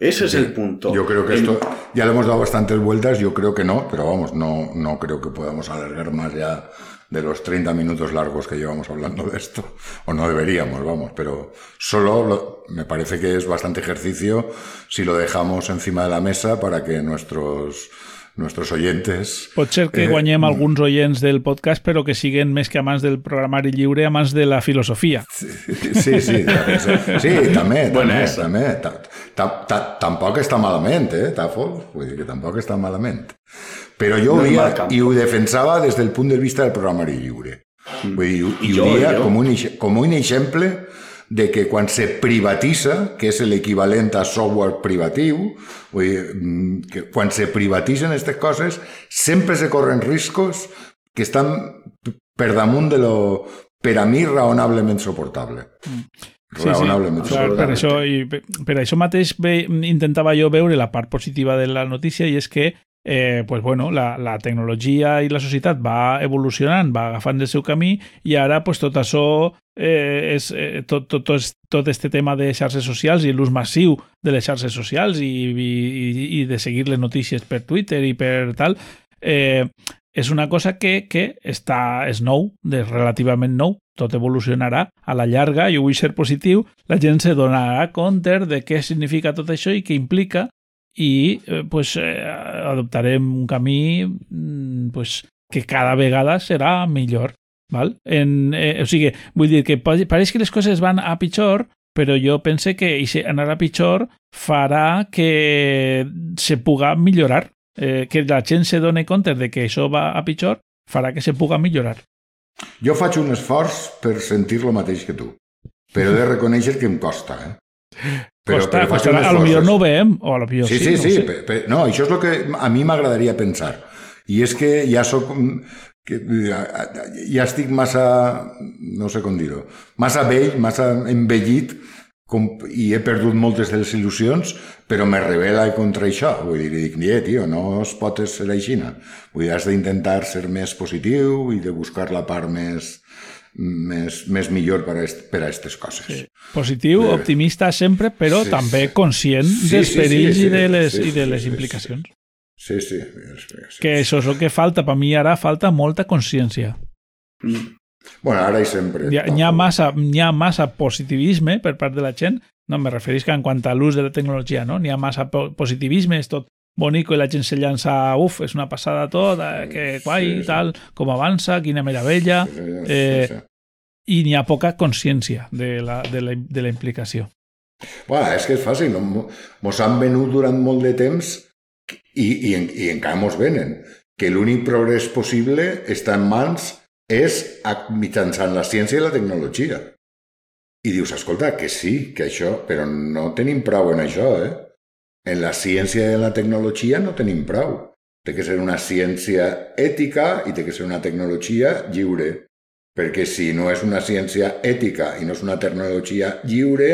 Ese es Sí, el punto. Yo creo que El- esto ya le hemos dado bastantes vueltas, yo creo que no, pero vamos, no, no creo que podamos alargar más ya de los 30 minutos largos que llevamos hablando de esto, o no deberíamos, vamos, pero solo lo- me parece que es bastante ejercicio si lo dejamos encima de la mesa para que nuestros, nuestros oyentes... Pot ser que Eh, guanyem alguns oients del podcast, però que siguen més que amants del programari lliure, amants de la filosofia. Sí, sí, sí, sí també, també, també. Ta- ta- ta- Tampoc està malament, eh, Tafo? Vull dir que tampoc està malament. Però jo ho No camp. i ho defensava des del punt de vista del programari lliure. Vull dir, i, ho jo. com un, com un exemple de que quan se privatitza, que és l'equivalent a software privatiu, vull dir, mm, que quan se privatitzen aquestes coses, sempre se corren riscos que estan per damunt de lo, per a mi, raonablement soportable. Raonablement clar, per, soportable. això, i per, per això mateix ve, intentava jo veure la part positiva de la notícia i és que eh, pues bueno, la, la tecnologia i la societat va evolucionant, va agafant el seu camí i ara pues, tot això eh, és eh, tot, tot, tot, tot este tema de xarxes socials i l'ús massiu de les xarxes socials i, i, i de seguir les notícies per Twitter i per tal eh, és una cosa que, que està, és nou, de relativament nou, tot evolucionarà a la llarga, jo vull ser positiu, la gent se donarà compte de què significa tot això i què implica i eh, pues, eh, adoptarem un camí mm, pues, que cada vegada serà millor. Val? En, eh, o sigui, vull dir que pareix que les coses van a pitjor, però jo pense que anar a pitjor farà que se puga millorar, eh, que la gent se doni compte de que això va a pitjor, farà que se puga millorar. Jo faig un esforç per sentir lo mateix que tu, però he de reconèixer que em costa, eh? Però, costa, però costa, a lo millor no ho veiem, o a lo millor sí. Sí, sí, no, sí. Per, no, això és el que a mi m'agradaria pensar. I és que ja sóc que ja, ja estic massa, no sé com dir-ho, massa vell, massa envellit com, i he perdut moltes de les il·lusions, però me revela contra això. Vull dir, dic, nie, tio, no es pot ser així. Vull dir, has d'intentar ser més positiu i de buscar la part més, més, més millor per a, est, per a aquestes coses. Sí. Positiu, de... optimista sempre, però sí, també conscient sí, dels sí, perills sí, sí, i de les, sí, i de les sí, implicacions. Sí, sí. Que això és el que falta. Per mi ara falta molta consciència. Mm. Bueno, ara i sempre. Hi ha, hi ha, massa, hi ha massa positivisme per part de la gent. No, me referís que en quant a l'ús de la tecnologia, no? N'hi ha massa positivisme, és tot bonico i la gent se llança, uf, és una passada tot, eh, que guai, sí, sí. tal, com avança, quina meravella. Sí, sí, eh, sí. I n'hi ha poca consciència de la, de la, de la implicació. Bueno, és que és fàcil, no? mos han venut durant molt de temps i, i, i encara mos venen, que l'únic progrés possible està en mans és mitjançant la ciència i la tecnologia. I dius, escolta, que sí, que això, però no tenim prou en això, eh? En la ciència i la tecnologia no tenim prou. Té que ser una ciència ètica i té que ser una tecnologia lliure. Perquè si no és una ciència ètica i no és una tecnologia lliure,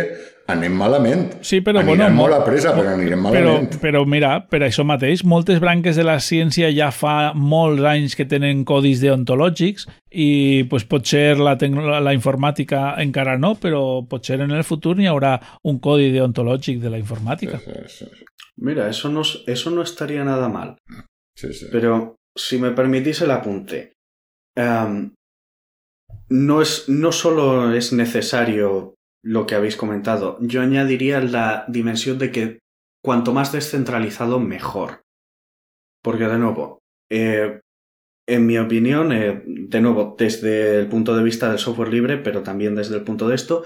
anem malament. Sí, però anirem bueno, molt a pressa, però anirem malament. Però, però mira, per això mateix, moltes branques de la ciència ja fa molts anys que tenen codis deontològics i pues, potser la, la informàtica encara no, però potser en el futur hi haurà un codi deontològic de la informàtica. Sí, sí, sí. Mira, eso no, eso no estaría nada mal. Sí, sí. Pero si me permitís el apunte, um, no, es, no solo es necesario lo que habéis comentado. Yo añadiría la dimensión de que cuanto más descentralizado, mejor. Porque, de nuevo, eh, en mi opinión, eh, de nuevo, desde el punto de vista del software libre, pero también desde el punto de esto,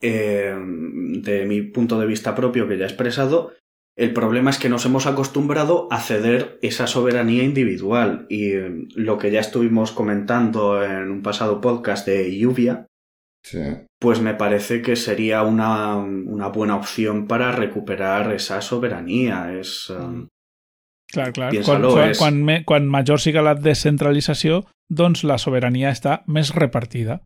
eh, de mi punto de vista propio que ya he expresado, el problema es que nos hemos acostumbrado a ceder esa soberanía individual y lo que ya estuvimos comentando en un pasado podcast de Lluvia, pues me parece que sería una, una, buena opción para recuperar esa soberanía. Es, um, clar, clar. Quan, quan, és... quan, me, quan major siga la descentralització, doncs la soberanía està més repartida,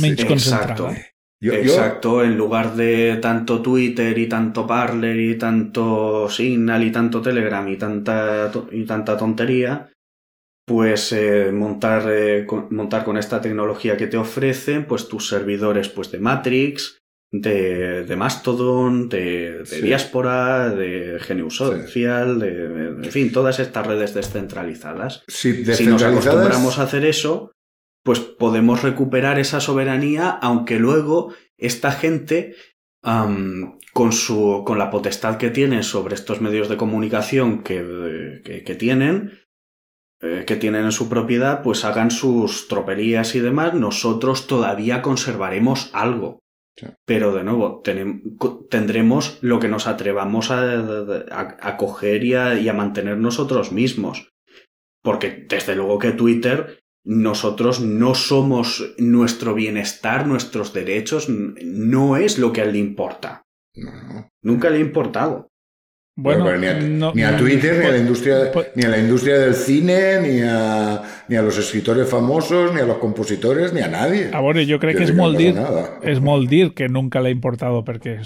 menys sí, concentrada. Exacto. Yo, Exacto, en lugar de tanto Twitter y tanto Parler y tanto Signal y tanto Telegram y tanta, y tanta tontería, pues eh, montar, eh, con, montar con esta tecnología que te ofrecen, pues tus servidores pues de Matrix, de, de Mastodon, de, de sí. Diáspora, de GNU Social, sí. de, de, en fin, todas estas redes descentralizadas. Sí, descentralizadas. Si nos acostumbramos a hacer eso, pues podemos recuperar esa soberanía, aunque luego esta gente, um, con, su, con la potestad que tienen sobre estos medios de comunicación que, que, que tienen, eh, que tienen en su propiedad, pues hagan sus tropelías y demás, nosotros todavía conservaremos algo. Sí. Pero de nuevo, ten, tendremos lo que nos atrevamos a, a, a coger y a, y a mantener nosotros mismos. Porque desde luego que Twitter nosotros no somos nuestro bienestar, nuestros derechos, no es lo que a él le importa. No. Nunca le ha importado. Bueno, bueno, ni, a, no, ni, a, Twitter, ni a la industria, ni a la industria del cine, ni a, ni a los escritores famosos, ni a los compositores, ni a nadie. A veure, jo crec que, que és molt dir, és molt dir que nunca l'ha importado, perquè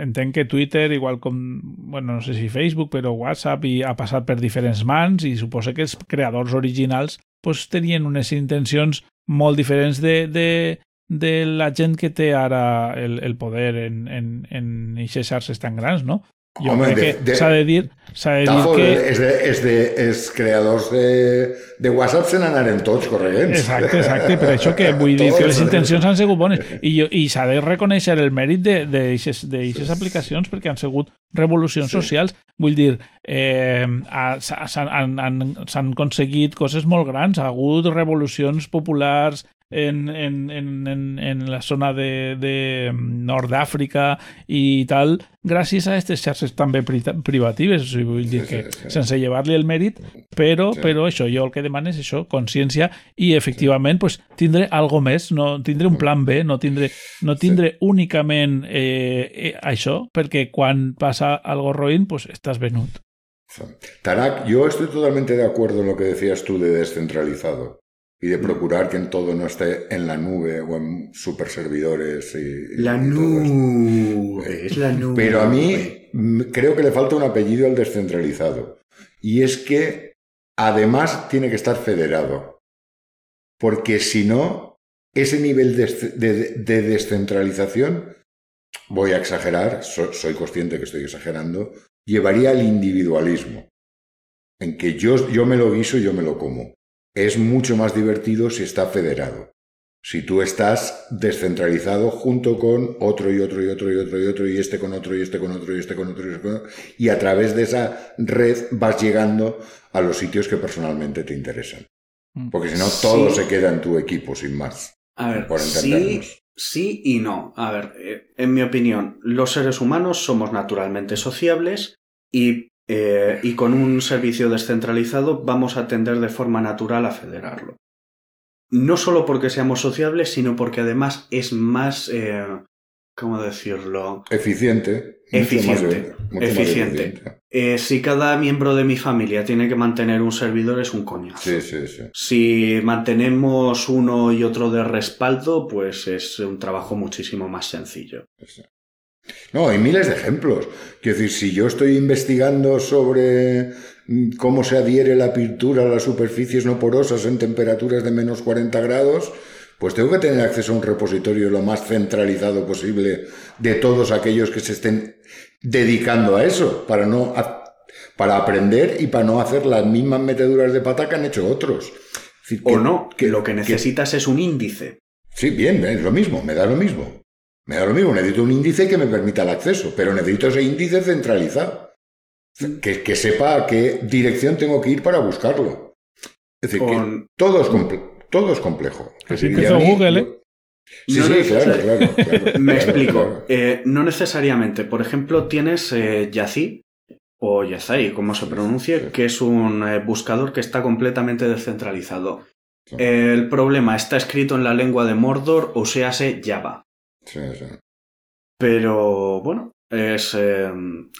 entenc que Twitter, igual com, bueno, no sé si Facebook, però WhatsApp i ha passat per diferents mans i suposa que els creadors originals pues, tenien unes intencions molt diferents de, de, de la gent que té ara el, el poder en, en, en eixes xarxes tan grans, no? Jo Home, crec de- que s'ha de dir, s'ha de dir que... és, de, és, de, és creadors de, de WhatsApp se n'anaren tots corregents. Exacte, exacte, per això que [LAUGHS] vull dir que les intencions han sigut bones. I, jo- i s'ha de reconèixer el mèrit d'aixes aplicacions perquè han sigut revolucions Sí. socials. Vull dir, eh, ha- s'ha- s'han han, han, s'han aconseguit coses molt grans, ha hagut revolucions populars en, en, en, en, en la zona de, de Nord d'Àfrica i tal, gràcies a aquestes xarxes també pri privatives, o sigui, vull dir Sí, que sí, sí. sense llevar-li el mèrit, però, Sí. però això, jo el que demano és això, consciència i efectivament pues, tindre algo més, no tindre un plan B, no tindre, no tindre únicament eh, eh, això, perquè quan passa algo roïn, pues, estàs venut. Tarak, yo estoy totalmente de acuerdo en lo que decías tú de descentralizado y de procurar que en todo no esté en la nube o en super servidores y, La y nube, es la nube. Pero a mí creo que le falta un apellido al descentralizado. Y es que además tiene que estar federado. Porque si no, ese nivel de, de- de descentralización, voy a exagerar, so- soy consciente que estoy exagerando, llevaría al individualismo. En que yo, yo me lo guiso y yo me lo como. Es mucho más divertido si está federado si tú estás descentralizado junto con otro y otro y otro y otro y otro y este con otro y este con otro y este con otro y este con otro y a través de esa red vas llegando a los sitios que personalmente te interesan. Mm. Porque si no, todo Sí. se queda en tu equipo, sin más. A ver, por sí, entendernos. sí y no. A ver, eh, en mi opinión, los seres humanos somos naturalmente sociables y, eh, y con un servicio descentralizado vamos a tender de forma natural a federarlo. No solo porque seamos sociables, sino porque además es más, eh, ¿cómo decirlo? Eficiente. Eficiente, más- eficiente. Eh, si cada miembro de mi familia tiene que mantener un servidor es un coñazo. Sí, sí, sí. Si mantenemos uno y otro de respaldo, pues es un trabajo muchísimo más sencillo. No, hay miles de ejemplos. Quiero decir, si yo estoy investigando sobre mm, cómo se adhiere la pintura a las superficies no porosas en temperaturas de menos 40 grados, pues tengo que tener acceso a un repositorio lo más centralizado posible de todos aquellos que se estén dedicando a eso, para no para aprender y para no hacer las mismas meteduras de pata que han hecho otros. Decir, O que- no, que lo que que- necesitas es un índice. Sí, bien, es lo mismo, me da lo mismo. Me da lo mismo, necesito un índice que me permita el acceso, pero necesito ese índice centralizado. Que, que sepa a qué dirección tengo que ir para buscarlo. Es decir, Con- que todo es, comple- todo es complejo. Así empezó Google, ¿eh? Sí, No sí, claro, [LAUGHS] claro, claro, Me explico. claro. Eh, no necesariamente. Por ejemplo, tienes eh, Yací, o Yazai, como se pronuncie, Sí. que es un eh, buscador que está completamente descentralizado. Sí. El problema está escrito en la lengua de Mordor, o sea, Java. Sí, sí. Pero bueno, es eh,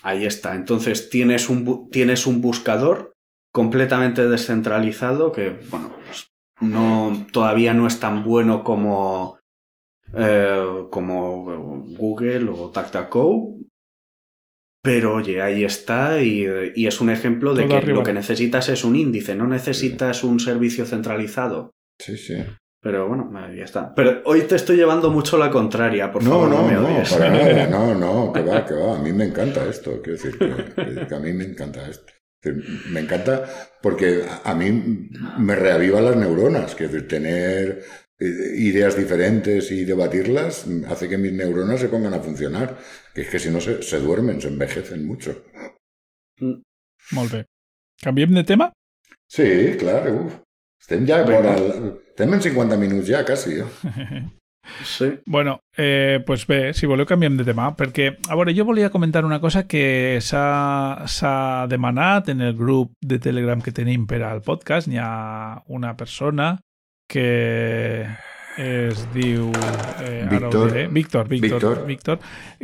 ahí está. Entonces tienes un, tienes un buscador completamente descentralizado que, bueno, pues, no, todavía no es tan bueno como, eh, como Google o DuckDuckGo. Pero oye, ahí está y, y es un ejemplo de Todo que arriba. lo que necesitas es un índice, no necesitas un servicio centralizado. Sí, sí. Pero bueno, ahí está. Pero hoy te estoy llevando mucho la contraria, por No, favor, no, no, me no, odies. para [LAUGHS] nada, no, no, que va, que va. A mí me encanta esto, quiero decir, que, a mí me encanta esto. Me encanta porque a mí me reaviva las neuronas, quiero decir, tener eh, ideas diferentes y debatirlas hace que mis neuronas se pongan a funcionar, que es que si no se, se duermen, se envejecen mucho. Molt bé. Canviem de tema? Sí, claro, uf. Estem ja Venga. vora el- estem en 50 minuts ja, quasi. Eh? [LAUGHS] Sí. Bueno, eh, pues bé, si voleu canviem de tema, perquè, a veure, jo volia comentar una cosa que s'ha s'ha demanat en el grup de Telegram que tenim per al podcast. N'hi ha una persona que es diu... Eh, Víctor. diré. Víctor, Víctor, Víctor. Víctor,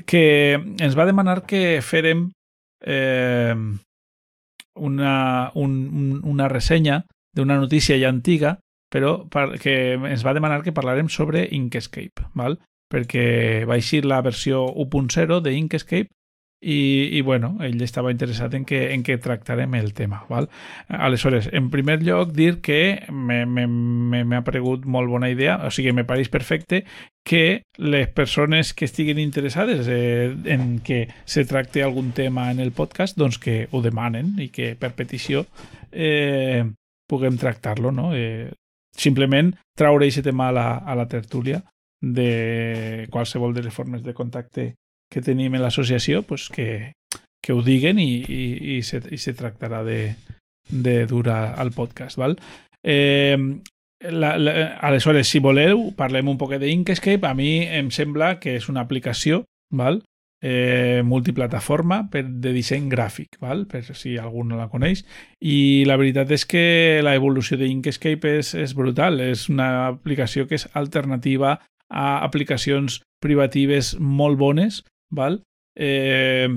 que ens va demanar que fèrem eh, una, un, un, una ressenya d'una notícia ja antiga però per, que ens va demanar que parlarem sobre Inkscape, val? perquè va eixir la versió 1.0 de Inkscape i, i bueno, ell estava interessat en que, en que tractarem el tema. Val? Aleshores, en primer lloc, dir que m'ha paregut molt bona idea, o sigui, me pareix perfecte que les persones que estiguin interessades eh, en que se tracte algun tema en el podcast, doncs que ho demanen i que per petició eh, puguem tractar-lo, no? Eh, simplement traure aquest tema a la, a la tertúlia de qualsevol de les formes de contacte que tenim en l'associació pues que, que ho diguen i, i, i, se, i se tractarà de, de dur al podcast. Val? Eh, la, la, aleshores, si voleu, parlem un poc d'Inkscape. A mi em sembla que és una aplicació val? Eh, multiplataforma per, de disseny gràfic, val? per si algú no la coneix. I la veritat és que la evolució d'Inkscape és, és brutal. És una aplicació que és alternativa a aplicacions privatives molt bones Val? Eh,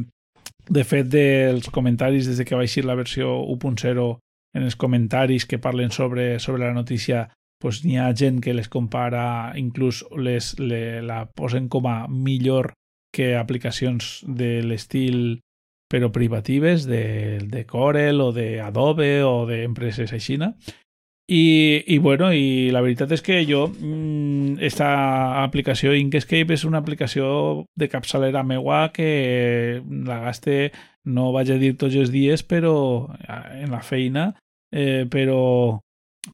de fet, dels comentaris des de que va eixir la versió 1.0 en els comentaris que parlen sobre, sobre la notícia pues, n'hi ha gent que les compara, inclús les, le, la posen com a millor que aplicacions de l'estil però privatives de, de Corel o de Adobe o d'empreses així. I, I, bueno, i la veritat és que jo, mmm, esta aplicació Inkscape és una aplicació de capçalera meua que la gaste, no vaig a dir tots els dies, però en la feina, eh, però,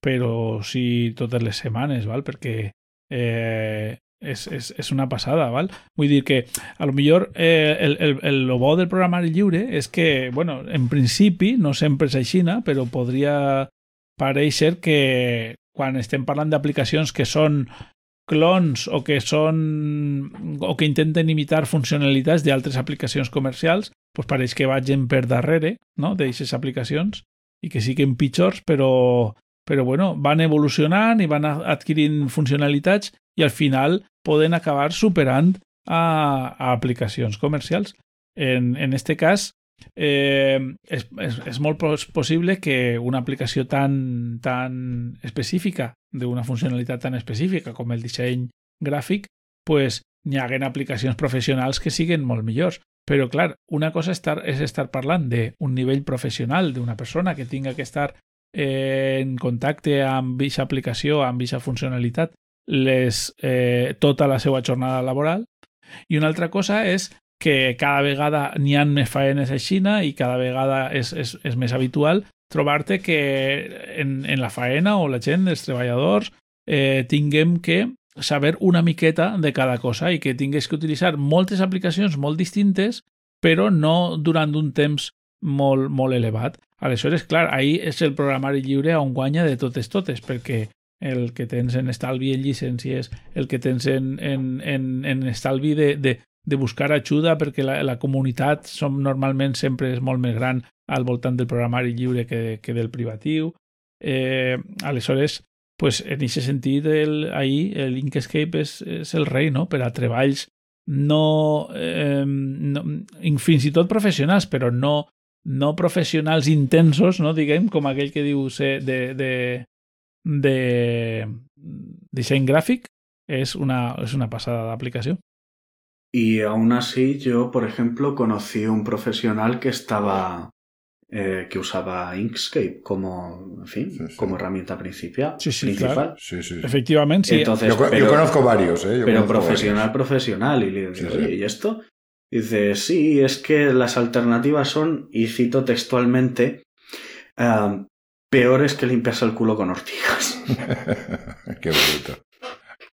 però sí totes les setmanes, val? perquè eh, és, és, és una passada, val? Vull dir que a lo millor eh, el, el, el, el bo del programari lliure és que, bueno, en principi, no sempre és així, però podria pareix ser que quan estem parlant d'aplicacions que són clons o que són o que intenten imitar funcionalitats d'altres aplicacions comercials, doncs pareix que vagin per darrere no? d'aquestes aplicacions i que siguin pitjors, però, però bueno, van evolucionant i van adquirint funcionalitats i al final poden acabar superant a, a aplicacions comercials. En, en este cas, eh, és, és, és molt possible que una aplicació tan, tan específica, d'una funcionalitat tan específica com el disseny gràfic, pues, n'hi haguen aplicacions professionals que siguin molt millors. Però, clar, una cosa estar, és estar parlant d'un nivell professional d'una persona que tinga que estar eh, en contacte amb aquesta aplicació, amb aquesta funcionalitat, les, eh, tota la seva jornada laboral. I una altra cosa és que cada vegada n'hi ha més faenes a Xina i cada vegada és, és, és més habitual trobar-te que en, en la faena o la gent, els treballadors, eh, tinguem que saber una miqueta de cada cosa i que tingués que utilitzar moltes aplicacions molt distintes, però no durant un temps molt, molt elevat. Aleshores, clar, ahir és el programari lliure on guanya de totes totes, perquè el que tens en estalvi en llicències, el que tens en, en, en, en estalvi de, de, de buscar ajuda perquè la, la comunitat som normalment sempre és molt més gran al voltant del programari lliure que, que del privatiu. Eh, aleshores, pues, en aquest sentit, el, ahir l'Inkscape és, és el rei no? per a treballs no, eh, no fins i tot professionals, però no, no professionals intensos, no? diguem, com aquell que diu ser de, de, de disseny gràfic, és una, és una passada d'aplicació. Y aún así, yo, por ejemplo, conocí un profesional que estaba. Eh, que usaba Inkscape como, en fin, sí, sí. como herramienta principal. Sí, sí, principal. Claro. Sí, sí. Efectivamente, sí. Entonces, yo, pero, yo, conozco varios, ¿eh? Yo pero profesional, varios. profesional. Y le digo, oye, ¿y esto? Dice, sí, es que las alternativas son, y cito textualmente, uh, peores que limpiarse el culo con ortigas. [LAUGHS] Qué bruto.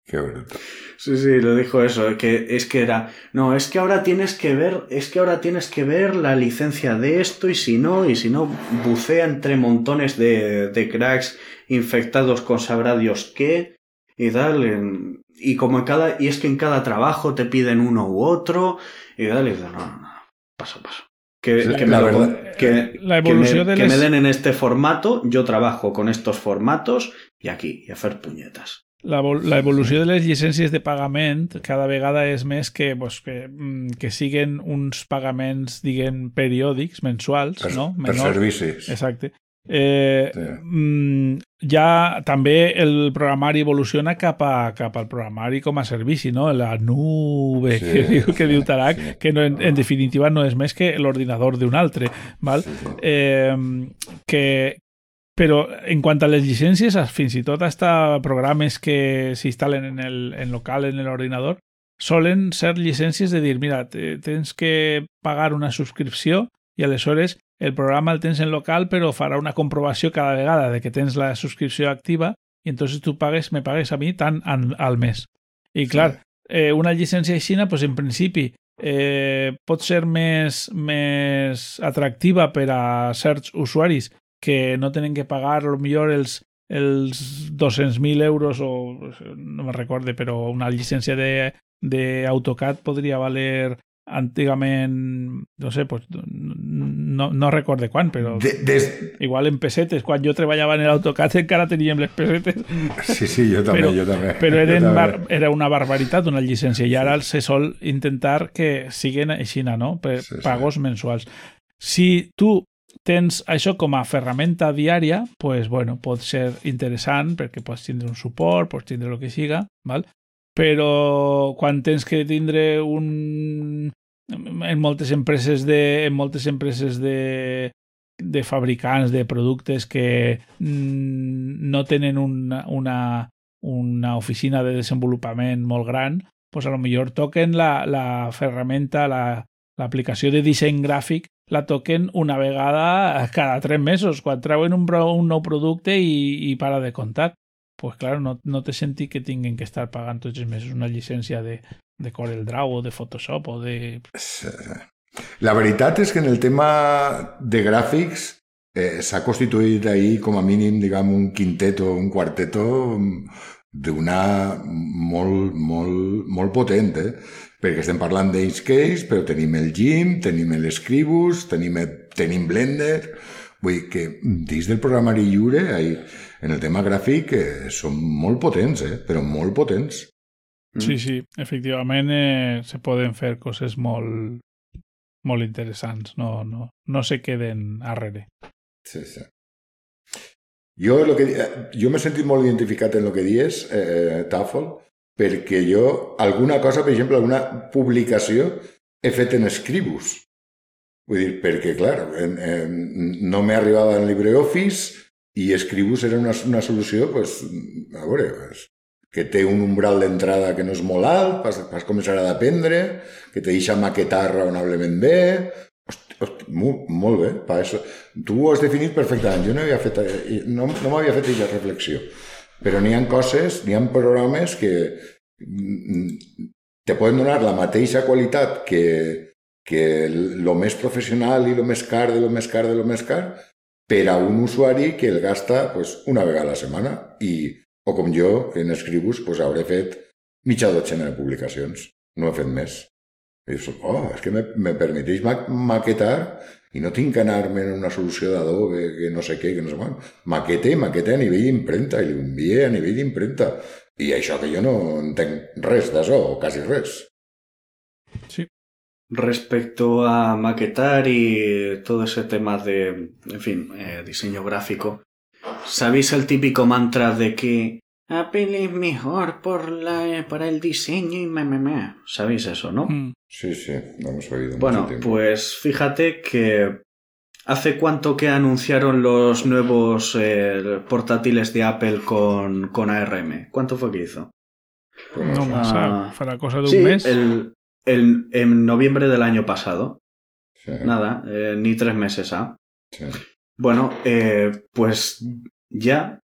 Qué bruto. Sí, sí, lo dijo eso, que es que era, no, es que ahora tienes que ver, es que ahora tienes que ver la licencia de esto y si no, y si no, bucea entre montones de, de cracks infectados con sabrá Dios qué, y dale, y como en cada, y es que en cada trabajo te piden uno u otro, y dale, no, no, no, paso, paso. Que, la me, verdad, que, la que evolució me, de que les- me den en este formato, yo trabajo con estos formatos y aquí, y hacer puñetas. la, la evolució de les llicències de pagament cada vegada és més que, pues, que, mm, que siguen uns pagaments, diguem, periòdics, mensuals, per, no? per Menors. servicis. Exacte. Eh, Sí. Ja també el programari evoluciona cap, a, cap al programari com a servici, no? La nube Sí, que, diu, que sí, diu Tarak, sí. que no, en, en definitiva no és més que l'ordinador d'un altre, val? Sí, sí. Eh, que, però en quant a les llicències, fins i tot hasta programes que s'instal·len en el en local en l'ordinador, solen ser llicències de dir, mira, te- tens que pagar una subscripció i aleshores el programa el tens en local però farà una comprovació cada vegada de que tens la subscripció activa i entonces tu pagues, me pagues a mi tant an, al mes. I clar, eh, una llicència aixina, pues, en principi eh, pot ser més, més atractiva per a certs usuaris que no tenen que pagar lo millor els, els 200.000 euros o no me recorde, però una llicència de, de AutoCAD podria valer antigament, no sé, pues, no, no recorde quan, però De- des- igual en pessetes, quan jo treballava en l'AutoCAD encara teníem les pessetes, Sí, sí, jo també, Però- jo també. però Jo eren també. bar, era una barbaritat una llicència i ara se sol intentar que siguin així, no? Per Sí, sí. pagos mensuals. Si tu tens això com a ferramenta diària, pues, bueno, pot ser interessant perquè pots tindre un suport, pots tindre el que siga, val? Però quan tens que tindre un en moltes empreses de en moltes empreses de de fabricants de productes que mm, no tenen una, una, una oficina de desenvolupament molt gran, pues a lo millor toquen la, la ferramenta, la, l'aplicació de disseny gràfic la toquen una vegada cada tres mesos, quan treuen un, un nou producte i, i para de comptar. Pues claro, no, no té sentit que tinguin que estar pagant tots els mesos una llicència de, de CorelDRAW o de Photoshop o de... Sí. La veritat és que en el tema de gràfics eh, s'ha constituït ahir com a mínim, diguem, un quinteto, un quarteto d'una molt, molt, molt potent, eh? perquè estem parlant d'Inkscape, però tenim el GIMP, tenim l'Scribus, tenim, tenim Blender, vull dir que dins del programari lliure, ahí, en el tema gràfic, eh, són molt potents, eh? però molt potents. Sí, sí, efectivament eh, se poden fer coses molt, molt interessants, no, no, no se queden arrere. Sí, sí. Jo, lo que, jo m'he sentit molt identificat en el que dius, eh, Tafel, perquè jo, alguna cosa, per exemple, alguna publicació he fet en Scribus. Vull dir, perquè, clar, en, en, no m'arribava en LibreOffice i Scribus era una, una solució, pues, a veure, pues, que té un umbral d'entrada que no és molt alt, vas, vas començar a aprendre, que te deixa maquetar raonablement bé, Hosti, hosti, molt, molt bé, pa això. Tu ho has definit perfectament. Jo no havia fet, no, no m'havia fet aquesta reflexió. Però n'hi ha coses, n'hi ha programes que mm, te poden donar la mateixa qualitat que, que lo més professional i lo més car de lo més car de lo més car per a un usuari que el gasta pues, una vegada a la setmana i, o com jo, que en Scribus pues, hauré fet mitja dotzena de publicacions. No he fet més. I dius, oh, és que me, me permeteix ma maquetar i no tinc que anar-me en una solució d'Adobe, que no sé què, que no sé quan. Maquete maquete a nivell d'impremta i l'envié a nivell d'impremta. I això que jo no entenc res d'això, o quasi res. Sí. Respecto a maquetar y todo ese tema de, en fin, eh, diseño gráfico, ¿sabéis el típico mantra de que Apple es mejor por la, para el diseño y me, me, me"? ¿Sabéis eso, no? Mm. Sí, sí, lo hemos oído Bueno, mucho pues fíjate que hace cuánto que anunciaron los nuevos eh, portátiles de Apple con, con ARM. ¿Cuánto fue que hizo? Pues No massa, Ah. farà cosa d'un Sí, mes. el, el- en noviembre del año pasado. Sí, Nada, eh, ni tres meses ha. sí. Bueno, eh, pues ya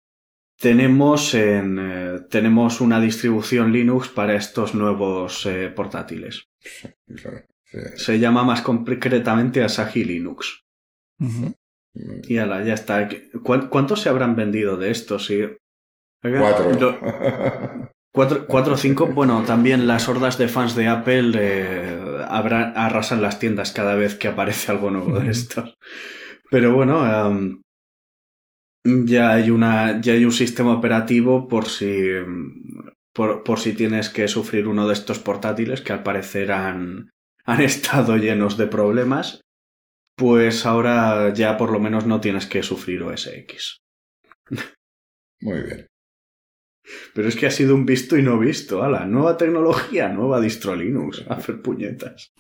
tenemos, en, eh, tenemos una distribución Linux para estos nuevos eh, portátiles. claro, sí. Se llama más concretamente Asahi Linux. Ujú. Y ala, ya está. ¿Cuán- ¿Cuántos se habrán vendido de estos? Sí. Cuatro. Lo- [LAUGHS] Cuatro, cuatro o cinco. Bueno, también las hordas de fans de Apple eh, arrasan las tiendas cada vez que aparece algo nuevo de estos. Pero bueno, ya hay una, ya hay un sistema operativo por si, por, por si tienes que sufrir uno de estos portátiles que al parecer han, han [LAUGHS] estado llenos de problemas. Pues ahora ya por lo menos no tienes que sufrir OS X. Muy bien. Pero es que ha sido un visto y no visto. la nueva tecnología, nueva distro Linux. A [LAUGHS] hacer puñetas.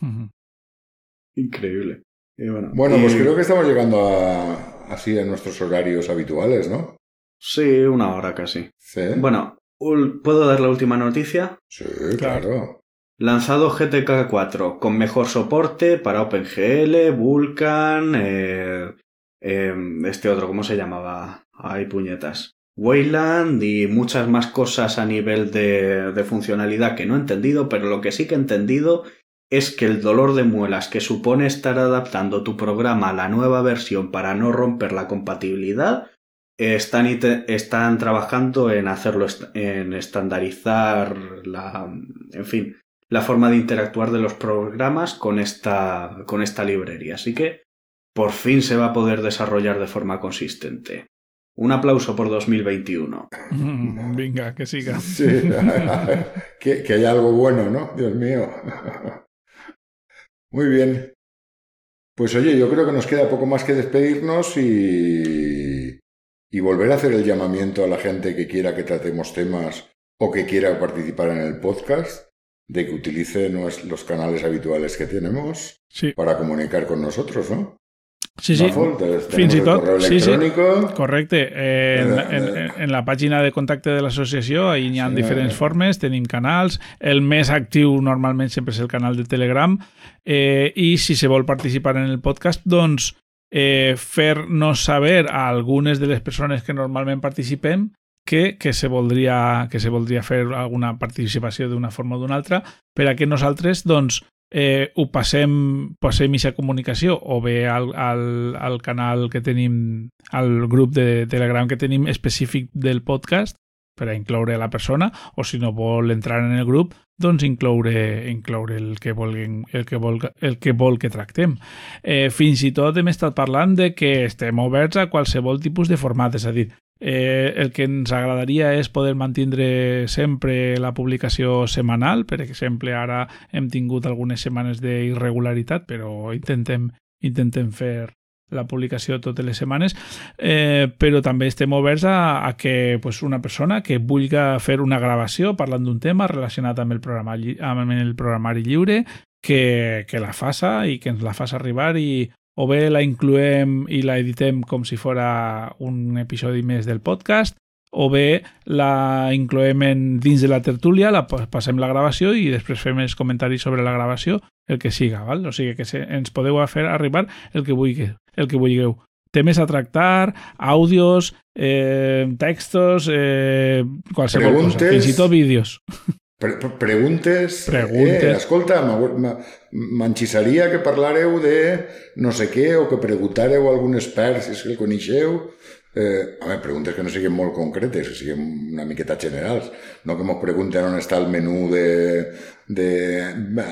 Increíble. bueno, pues creo que estamos llegando a, así a nuestros horarios habituales, ¿no? Sí, una hora casi. Bueno, ¿puedo dar la última noticia? Sí, claro. Lanzado GTK 4 con mejor soporte para OpenGL, Vulkan, eh, em, este otro, ¿cómo se llamaba? Hay puñetas. Wayland y muchas más cosas a nivel de, de funcionalidad que no he entendido, pero lo que sí que he entendido es que el dolor de muelas que supone estar adaptando tu programa a la nueva versión para no romper la compatibilidad están, están trabajando en hacerlo, en estandarizar la, en fin, la forma de interactuar de los programas con esta, con esta librería. Así que por fin se va a poder desarrollar de forma consistente. Un aplauso por 2021. venga, que siga. [LAUGHS] [LAUGHS] que, que haya algo bueno, ¿no? Dios mío. [LAUGHS] Muy bien. Pues oye, yo creo que nos queda poco más que despedirnos y, y volver a hacer el llamamiento a la gente que quiera que tratemos temas o que quiera participar en el podcast, de que utilice los canales habituales que tenemos para comunicar con nosotros, ¿no? Sí, sí. Fins i tot, sí, sí, correcte. En, en, en la pàgina de contacte de l'associació hi ha sí, diferents eh. formes, tenim canals. El més actiu normalment sempre és el canal de Telegram eh, i si se vol participar en el podcast, doncs eh, fer-nos saber a algunes de les persones que normalment participem que, que, se voldria, que se voldria fer alguna participació d'una forma o d'una altra per a que nosaltres doncs, eh, ho passem, passem aquesta comunicació o bé al, al, al canal que tenim, al grup de Telegram que tenim específic del podcast per a incloure la persona o si no vol entrar en el grup doncs incloure, incloure el, que vulguin, el, que vol, el que vol que tractem. Eh, fins i tot hem estat parlant de que estem oberts a qualsevol tipus de format, és a dir, Eh, el que ens agradaria és poder mantindre sempre la publicació setmanal. Per exemple, ara hem tingut algunes setmanes d'irregularitat, però intentem, intentem fer la publicació totes les setmanes, eh, però també estem oberts a, a que pues, una persona que vulgui fer una gravació parlant d'un tema relacionat amb el, programa, amb el programari lliure, que, que la faça i que ens la faça arribar i o bé la incloem i la editem com si fora un episodi més del podcast, o bé la incloem en, dins de la tertúlia, la passem la gravació i després fem els comentaris sobre la gravació, el que siga, val? o sigui que se, ens podeu fer arribar el que, vulgui, el que vulgueu. Temes a tractar, àudios, eh, textos, eh, qualsevol Preguntes, cosa, fins i tot vídeos. [LAUGHS] Pre preguntes... Preguntes. Eh, escolta, m'enxissaria que parlareu de no sé què o que preguntareu a algun expert si és que el coneixeu. Eh, home, preguntes que no siguin molt concretes, que siguin una miqueta generals. No que ens pregunten on està el menú de, de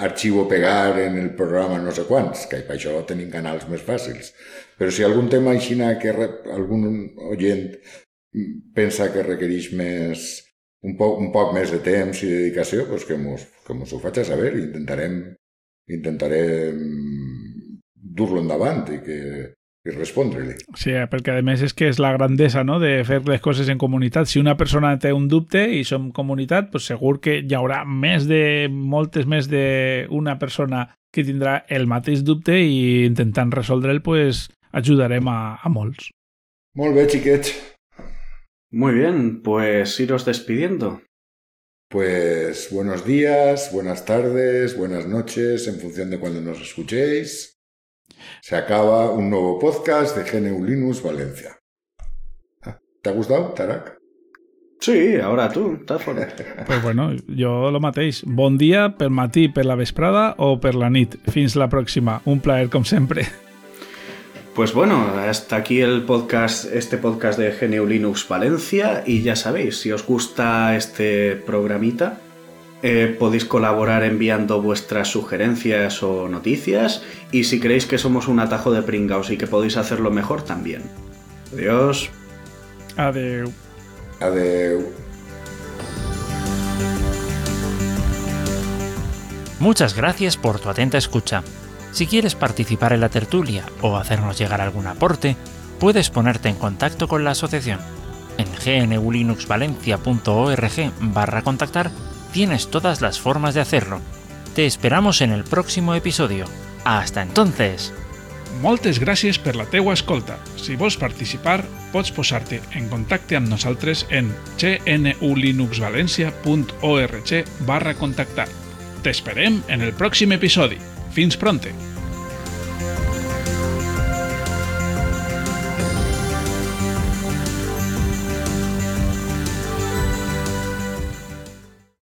arxivo pegar en el programa no sé quants, que per això tenim canals més fàcils. Però si algun tema aixina que algun oient pensa que requereix més, un poc, un poc més de temps i dedicació, pues que mos, que mos ho faig a saber i intentarem, intentarem dur-lo endavant i que i respondre-li. Sí, perquè a més és que és la grandesa no? de fer les coses en comunitat. Si una persona té un dubte i som comunitat, pues segur que hi haurà més de, moltes més d'una persona que tindrà el mateix dubte i intentant resoldre'l pues, ajudarem a, a molts. Molt bé, xiquets. Muy bien, pues iros despidiendo. Pues buenos días, buenas tardes, buenas noches, en función de cuando nos escuchéis. Se acaba un nuevo podcast de GNU Linux Valencia. ¿Te ha gustado, Tarak? Sí, ahora tú, fuera. [LAUGHS] Pues bueno, yo lo matéis. Bon dia per matí, per la vesprada o per la nit. Fins la próxima. Un placer, como siempre. Pues bueno, hasta aquí el podcast, este podcast de GNU Linux Valencia y ya sabéis, si os gusta este programita, eh, podéis colaborar enviando vuestras sugerencias o noticias y si creéis que somos un atajo de pringaos y que podéis hacerlo mejor también. Adiós. Adeu. Adeu. Muchas gracias por tu atenta escucha. Si quieres participar en la tertulia o hacernos llegar algún aporte, puedes ponerte en contacto con la asociación. En gnulinuxvalencia.org barra contactar tienes todas las formas de hacerlo. Te esperamos en el próximo episodio. Hasta entonces! Moltes gràcies per la teua escolta. Si vols participar, pots posar-te en contacte amb nosaltres en gnulinuxvalencia.org barra contactar. T'esperem en el pròxim episodi. Fins pronte!